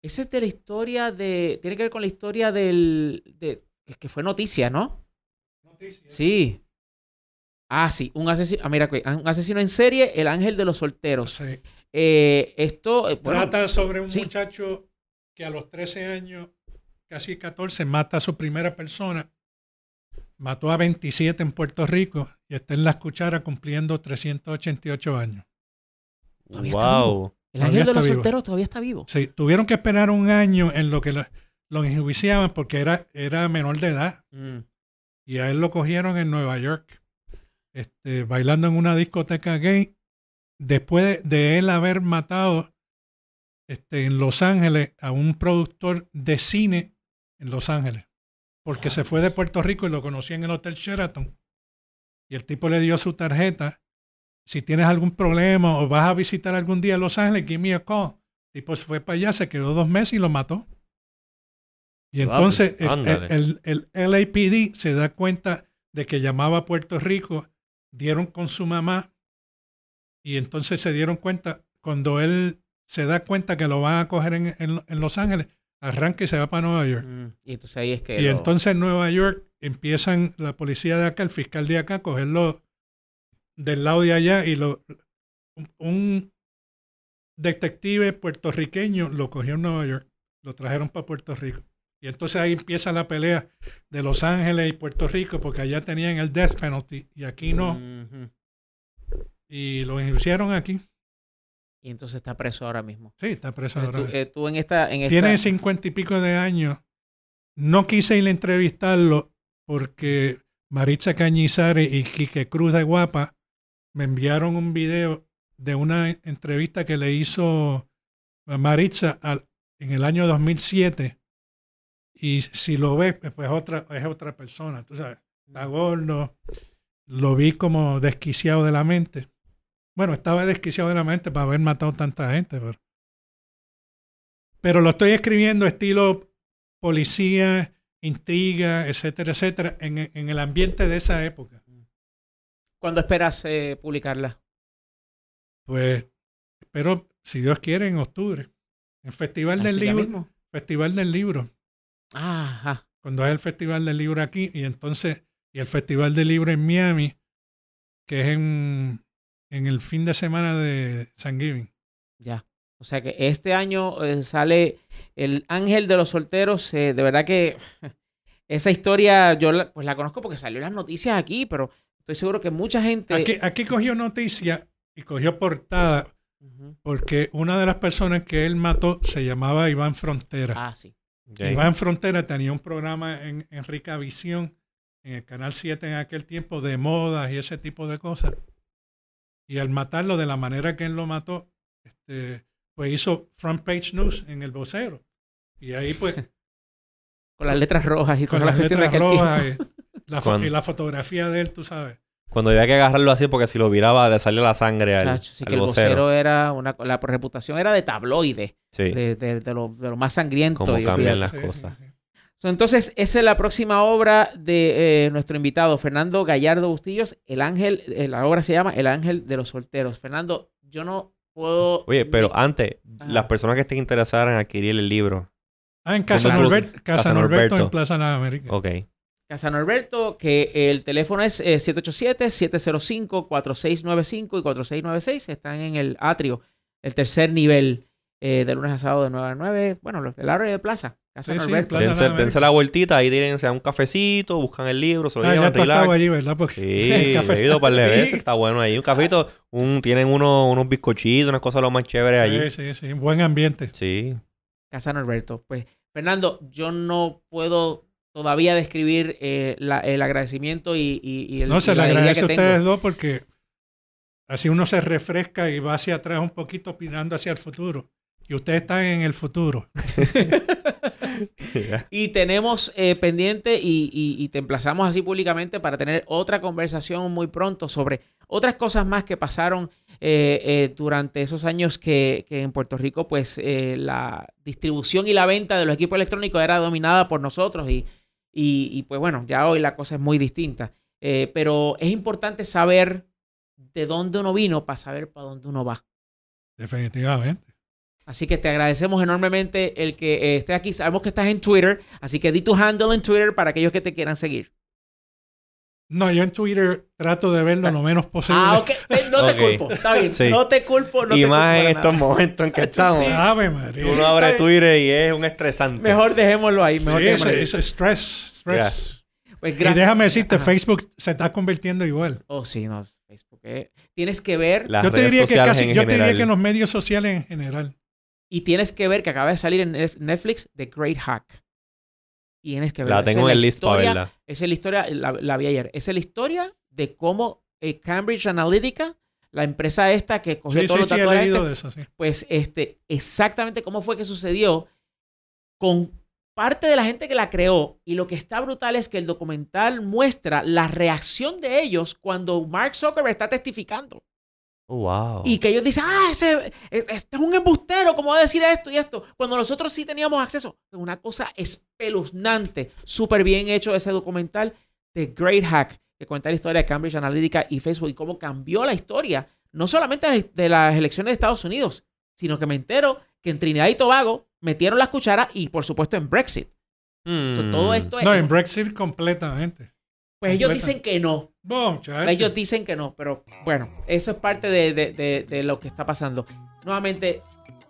[SPEAKER 2] Ese es de la historia de. Tiene que ver con la historia del. De, que fue noticia, ¿no? Noticia. Sí. Ah, sí, un asesino, ah, mira, un asesino en serie, el ángel de los solteros. Sí. Eh, esto.
[SPEAKER 3] Eh, Trata sobre un muchacho que a los 13 años, casi 14, mata a su primera persona. Mató a 27 en Puerto Rico y está en las cucharas cumpliendo 388 años.
[SPEAKER 2] wow. El ángel de los solteros todavía está vivo.
[SPEAKER 3] Sí, tuvieron que esperar un año en lo que lo, enjuiciaban porque era, era menor de edad. Mm. Y a él lo cogieron en Nueva York, este, bailando en una discoteca gay. Después de él haber matado este, en Los Ángeles a un productor de cine en Los Ángeles, porque se fue de Puerto Rico y lo conocí en el Hotel Sheraton. Y el tipo le dio su tarjeta. Si tienes algún problema o vas a visitar algún día Los Ángeles, give me a call. El tipo se fue para allá, se quedó dos meses y lo mató. Y entonces el, el, el, LAPD se da cuenta de que llamaba a Puerto Rico, dieron con su mamá y entonces se dieron cuenta cuando él se da cuenta que lo van a coger en, en, Los Ángeles, arranca y se va para Nueva York. Mm,
[SPEAKER 2] y entonces ahí es que.
[SPEAKER 3] Y entonces en Nueva York empiezan la policía de acá, el fiscal de acá, a cogerlo del lado de allá y lo. Un detective puertorriqueño lo cogió en Nueva York, lo trajeron para Puerto Rico. Y entonces ahí empieza la pelea de Los Ángeles y Puerto Rico, porque allá tenían el death penalty y aquí no. Y lo hicieron aquí.
[SPEAKER 2] Y entonces está preso ahora mismo.
[SPEAKER 3] Sí, está preso ahora.
[SPEAKER 2] Eh, tú, en esta, en
[SPEAKER 3] Tiene cincuenta y pico de años. No quise ir a entrevistarlo porque Maritza Cañizares y Quique Cruz de Guapa me enviaron un video de una entrevista que le hizo Maritza en el año 2007. Y si lo ves, pues otra, es otra persona. Tú sabes, está gordo. Lo vi como desquiciado de la mente. Bueno, estaba desquiciado de la mente para haber matado tanta gente. Pero, pero lo estoy escribiendo estilo policía, intriga, etcétera, etcétera, en, en el ambiente de esa época.
[SPEAKER 2] ¿Cuándo esperas eh, publicarla?
[SPEAKER 3] Pues espero, si Dios quiere, en octubre. En Festival del Libro. Festival del Libro.
[SPEAKER 2] Ajá.
[SPEAKER 3] Cuando es el Festival del Libro aquí, y entonces, y el Festival del Libro en Miami, que es en en el fin de semana de Thanksgiving.
[SPEAKER 2] Ya. O sea que este año eh, sale El Ángel de los Solteros. Eh, de verdad que esa historia yo la, pues la conozco porque salió en las noticias aquí, pero estoy seguro que mucha gente...
[SPEAKER 3] Aquí, aquí cogió noticia y cogió portada porque una de las personas que él mató se llamaba Iván Frontera.
[SPEAKER 2] Ah, sí.
[SPEAKER 3] Iván Frontera tenía un programa en, en Rica Visión, en el Canal 7 en aquel tiempo, de modas y ese tipo de cosas. Y al matarlo de la manera que él lo mató, este, pues hizo front page news en el vocero. Y ahí pues...
[SPEAKER 2] con las letras rojas y
[SPEAKER 3] con, las letras rojas y la, fotografía de él, tú sabes.
[SPEAKER 1] Cuando había que agarrarlo así porque si lo viraba le salía la sangre al,
[SPEAKER 2] sí, que el vocero. era una... La reputación era de tabloide. Sí. De, de, lo, más sangriento.
[SPEAKER 1] Cómo cambian las cosas.
[SPEAKER 2] Entonces, esa es la próxima obra de eh, nuestro invitado, Fernando Gallardo Bustillos. El ángel, eh, la obra se llama El ángel de los solteros. Fernando, yo no puedo.
[SPEAKER 1] Oye, pero antes, las personas que estén interesadas en adquirir el libro,
[SPEAKER 3] Ah, en Casa,
[SPEAKER 1] ¿Dónde tú-
[SPEAKER 3] Norbert- Casa
[SPEAKER 1] Casa
[SPEAKER 3] Norberto,
[SPEAKER 1] Norberto.
[SPEAKER 3] en Plaza Las Américas.
[SPEAKER 1] Ok.
[SPEAKER 2] Casa Norberto, que el teléfono es eh, 787-705-4695 y 4696. Están en el atrio, el tercer nivel, eh, de lunes a sábado de 9 a 9. Bueno, el área de plaza. Casa
[SPEAKER 3] Sí, sí,
[SPEAKER 1] Dense, dense la vueltita, ahí tírense un cafecito, buscan el libro, se lo
[SPEAKER 3] Ah,
[SPEAKER 1] llevan, relax.
[SPEAKER 3] allí, ¿verdad? Porque
[SPEAKER 1] Sí,
[SPEAKER 3] el café-
[SPEAKER 1] he ido un par de
[SPEAKER 2] Sí.
[SPEAKER 1] veces, está bueno ahí. Un cafito, un, tienen uno- unos bizcochitos, unas cosas lo más chéveres allí.
[SPEAKER 3] Sí, sí, sí. Buen ambiente.
[SPEAKER 1] Sí.
[SPEAKER 2] Casa Norberto. Pues, Fernando, yo no puedo todavía describir eh, la- el agradecimiento y, y- y el
[SPEAKER 3] No,
[SPEAKER 2] y
[SPEAKER 3] se le agradece a
[SPEAKER 2] tengo.
[SPEAKER 3] ustedes dos porque así uno se refresca y va hacia atrás un poquito opinando hacia el futuro. Y ustedes están en el futuro.
[SPEAKER 2] Y tenemos eh, pendiente y, y- y te emplazamos así públicamente para tener otra conversación muy pronto sobre otras cosas más que pasaron eh, eh, durante esos años que, que en Puerto Rico pues eh, la distribución y la venta de los equipos electrónicos era dominada por nosotros y, y- y, pues bueno, ya hoy la cosa es muy distinta. Eh, pero es importante saber de dónde uno vino para saber para dónde uno va.
[SPEAKER 3] Definitivamente.
[SPEAKER 2] Así que te agradecemos enormemente el que eh, estés aquí. Sabemos que estás en Twitter, así que di tu handle en Twitter para aquellos que te quieran seguir.
[SPEAKER 3] No, yo en Twitter trato de verlo lo menos posible.
[SPEAKER 2] Ah, ok. No te culpo. Está bien.
[SPEAKER 1] Sí.
[SPEAKER 2] No te culpo. No
[SPEAKER 1] y
[SPEAKER 2] te
[SPEAKER 1] más
[SPEAKER 2] culpo
[SPEAKER 1] en estos momentos en que
[SPEAKER 2] Sí.
[SPEAKER 1] estamos.
[SPEAKER 3] Ave María.
[SPEAKER 1] Uno abre Twitter y es un estresante.
[SPEAKER 2] Mejor dejémoslo ahí. Mejor
[SPEAKER 3] Sí,
[SPEAKER 2] dejémoslo ahí.
[SPEAKER 3] ese, ese stress, stress.
[SPEAKER 2] Pues
[SPEAKER 3] Y déjame decirte,
[SPEAKER 2] Ajá.
[SPEAKER 3] Facebook se está convirtiendo igual.
[SPEAKER 2] Oh, sí, no. Facebook. eh. Tienes que ver
[SPEAKER 1] Las
[SPEAKER 3] yo te
[SPEAKER 1] redes
[SPEAKER 3] diría que casi, yo te diría que en los medios sociales en general.
[SPEAKER 2] Y tienes que ver que acaba de salir en Netflix The Great Hack. Tienes que ver.
[SPEAKER 1] La tengo en el list para verla.
[SPEAKER 2] Esa es la historia, la, la vi ayer. Esa es la historia de cómo eh, Cambridge Analytica, la empresa esta que cogió
[SPEAKER 3] Sí,
[SPEAKER 2] todos
[SPEAKER 3] sí,
[SPEAKER 2] los
[SPEAKER 3] sí, he
[SPEAKER 2] datos de
[SPEAKER 3] eso, sí.
[SPEAKER 2] pues este, exactamente cómo fue que sucedió con parte de la gente que la creó. Y lo que está brutal es que el documental muestra la reacción de ellos cuando Mark Zuckerberg está testificando.
[SPEAKER 1] Oh, wow.
[SPEAKER 2] Y que ellos dicen, ah, ese, es- este es un embustero, ¿cómo va a decir esto y esto? Cuando nosotros sí teníamos acceso. Es una cosa espeluznante, súper bien hecho ese documental, The Great Hack, que cuenta la historia de Cambridge Analytica y Facebook y cómo cambió la historia, no solamente de- de las elecciones de Estados Unidos, sino que me entero que en Trinidad y Tobago metieron las cucharas y por supuesto en Brexit. Todo esto es...
[SPEAKER 3] No, en Brexit completamente.
[SPEAKER 2] Pues ellos dicen que no. Ellos dicen que no, pero bueno, eso es parte de, de- de- de lo que está pasando. Nuevamente,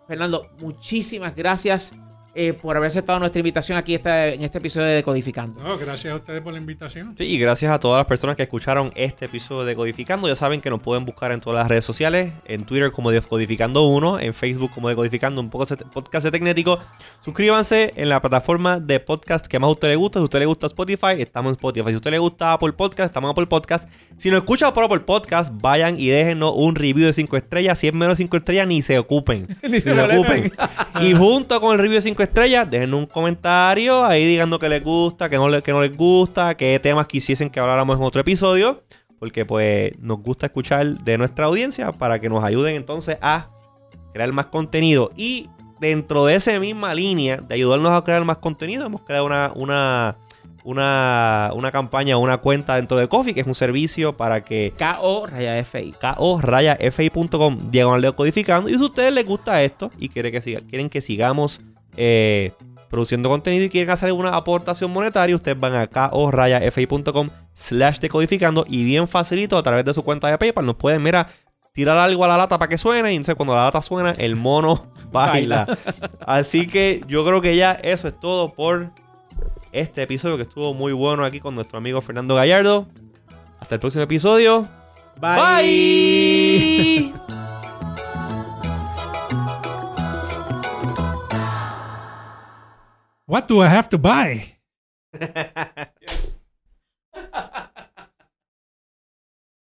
[SPEAKER 2] Fernando, muchísimas gracias eh, por haber aceptado nuestra invitación aquí esta- en este episodio de Decodificando.
[SPEAKER 3] No, gracias a ustedes por la invitación.
[SPEAKER 1] Sí, y gracias a todas las personas que escucharon este episodio de Codificando. Ya saben que nos pueden buscar en todas las redes sociales, en Twitter como Decodificando1, en Facebook como Decodificando, un poco podcast de Tecnético. Suscríbanse en la plataforma de podcast que más a usted le gusta. Si a usted le gusta Spotify, estamos en Spotify. Si a usted le gusta Apple Podcast, estamos en Apple Podcast. Si nos escuchan por Apple Podcast, vayan y déjenos un review de 5 estrellas. Si es menos de 5 estrellas, ni se ocupen. ni se ocupen. y junto con el review de 5 estrellas, dejen un comentario ahí digando que les gusta, que no, le- que no les gusta, qué temas quisiesen que habláramos en otro episodio. Porque pues nos gusta escuchar de nuestra audiencia para que nos ayuden entonces a crear más contenido. Y dentro de esa misma línea de ayudarnos a crear más contenido, hemos creado una, una, una, una campaña, una cuenta dentro de Coffee, que es un servicio para que
[SPEAKER 2] KO Raya FI.
[SPEAKER 1] ko-fi.com diagonal de codificando. Y si a ustedes les gusta esto y quieren que, siga- quieren que sigamos eh, produciendo contenido y quieren hacer una aportación monetaria, ustedes van a ko-fi.com slash decodificando y bien facilito a través de su cuenta de PayPal nos pueden, mira, tirar algo a la lata para que suene y entonces cuando la lata suena el mono baila. Así que yo creo que ya eso es todo por este episodio que estuvo muy bueno aquí con nuestro amigo Fernando Gallardo. Hasta el próximo episodio. Bye.
[SPEAKER 3] What do I have to buy?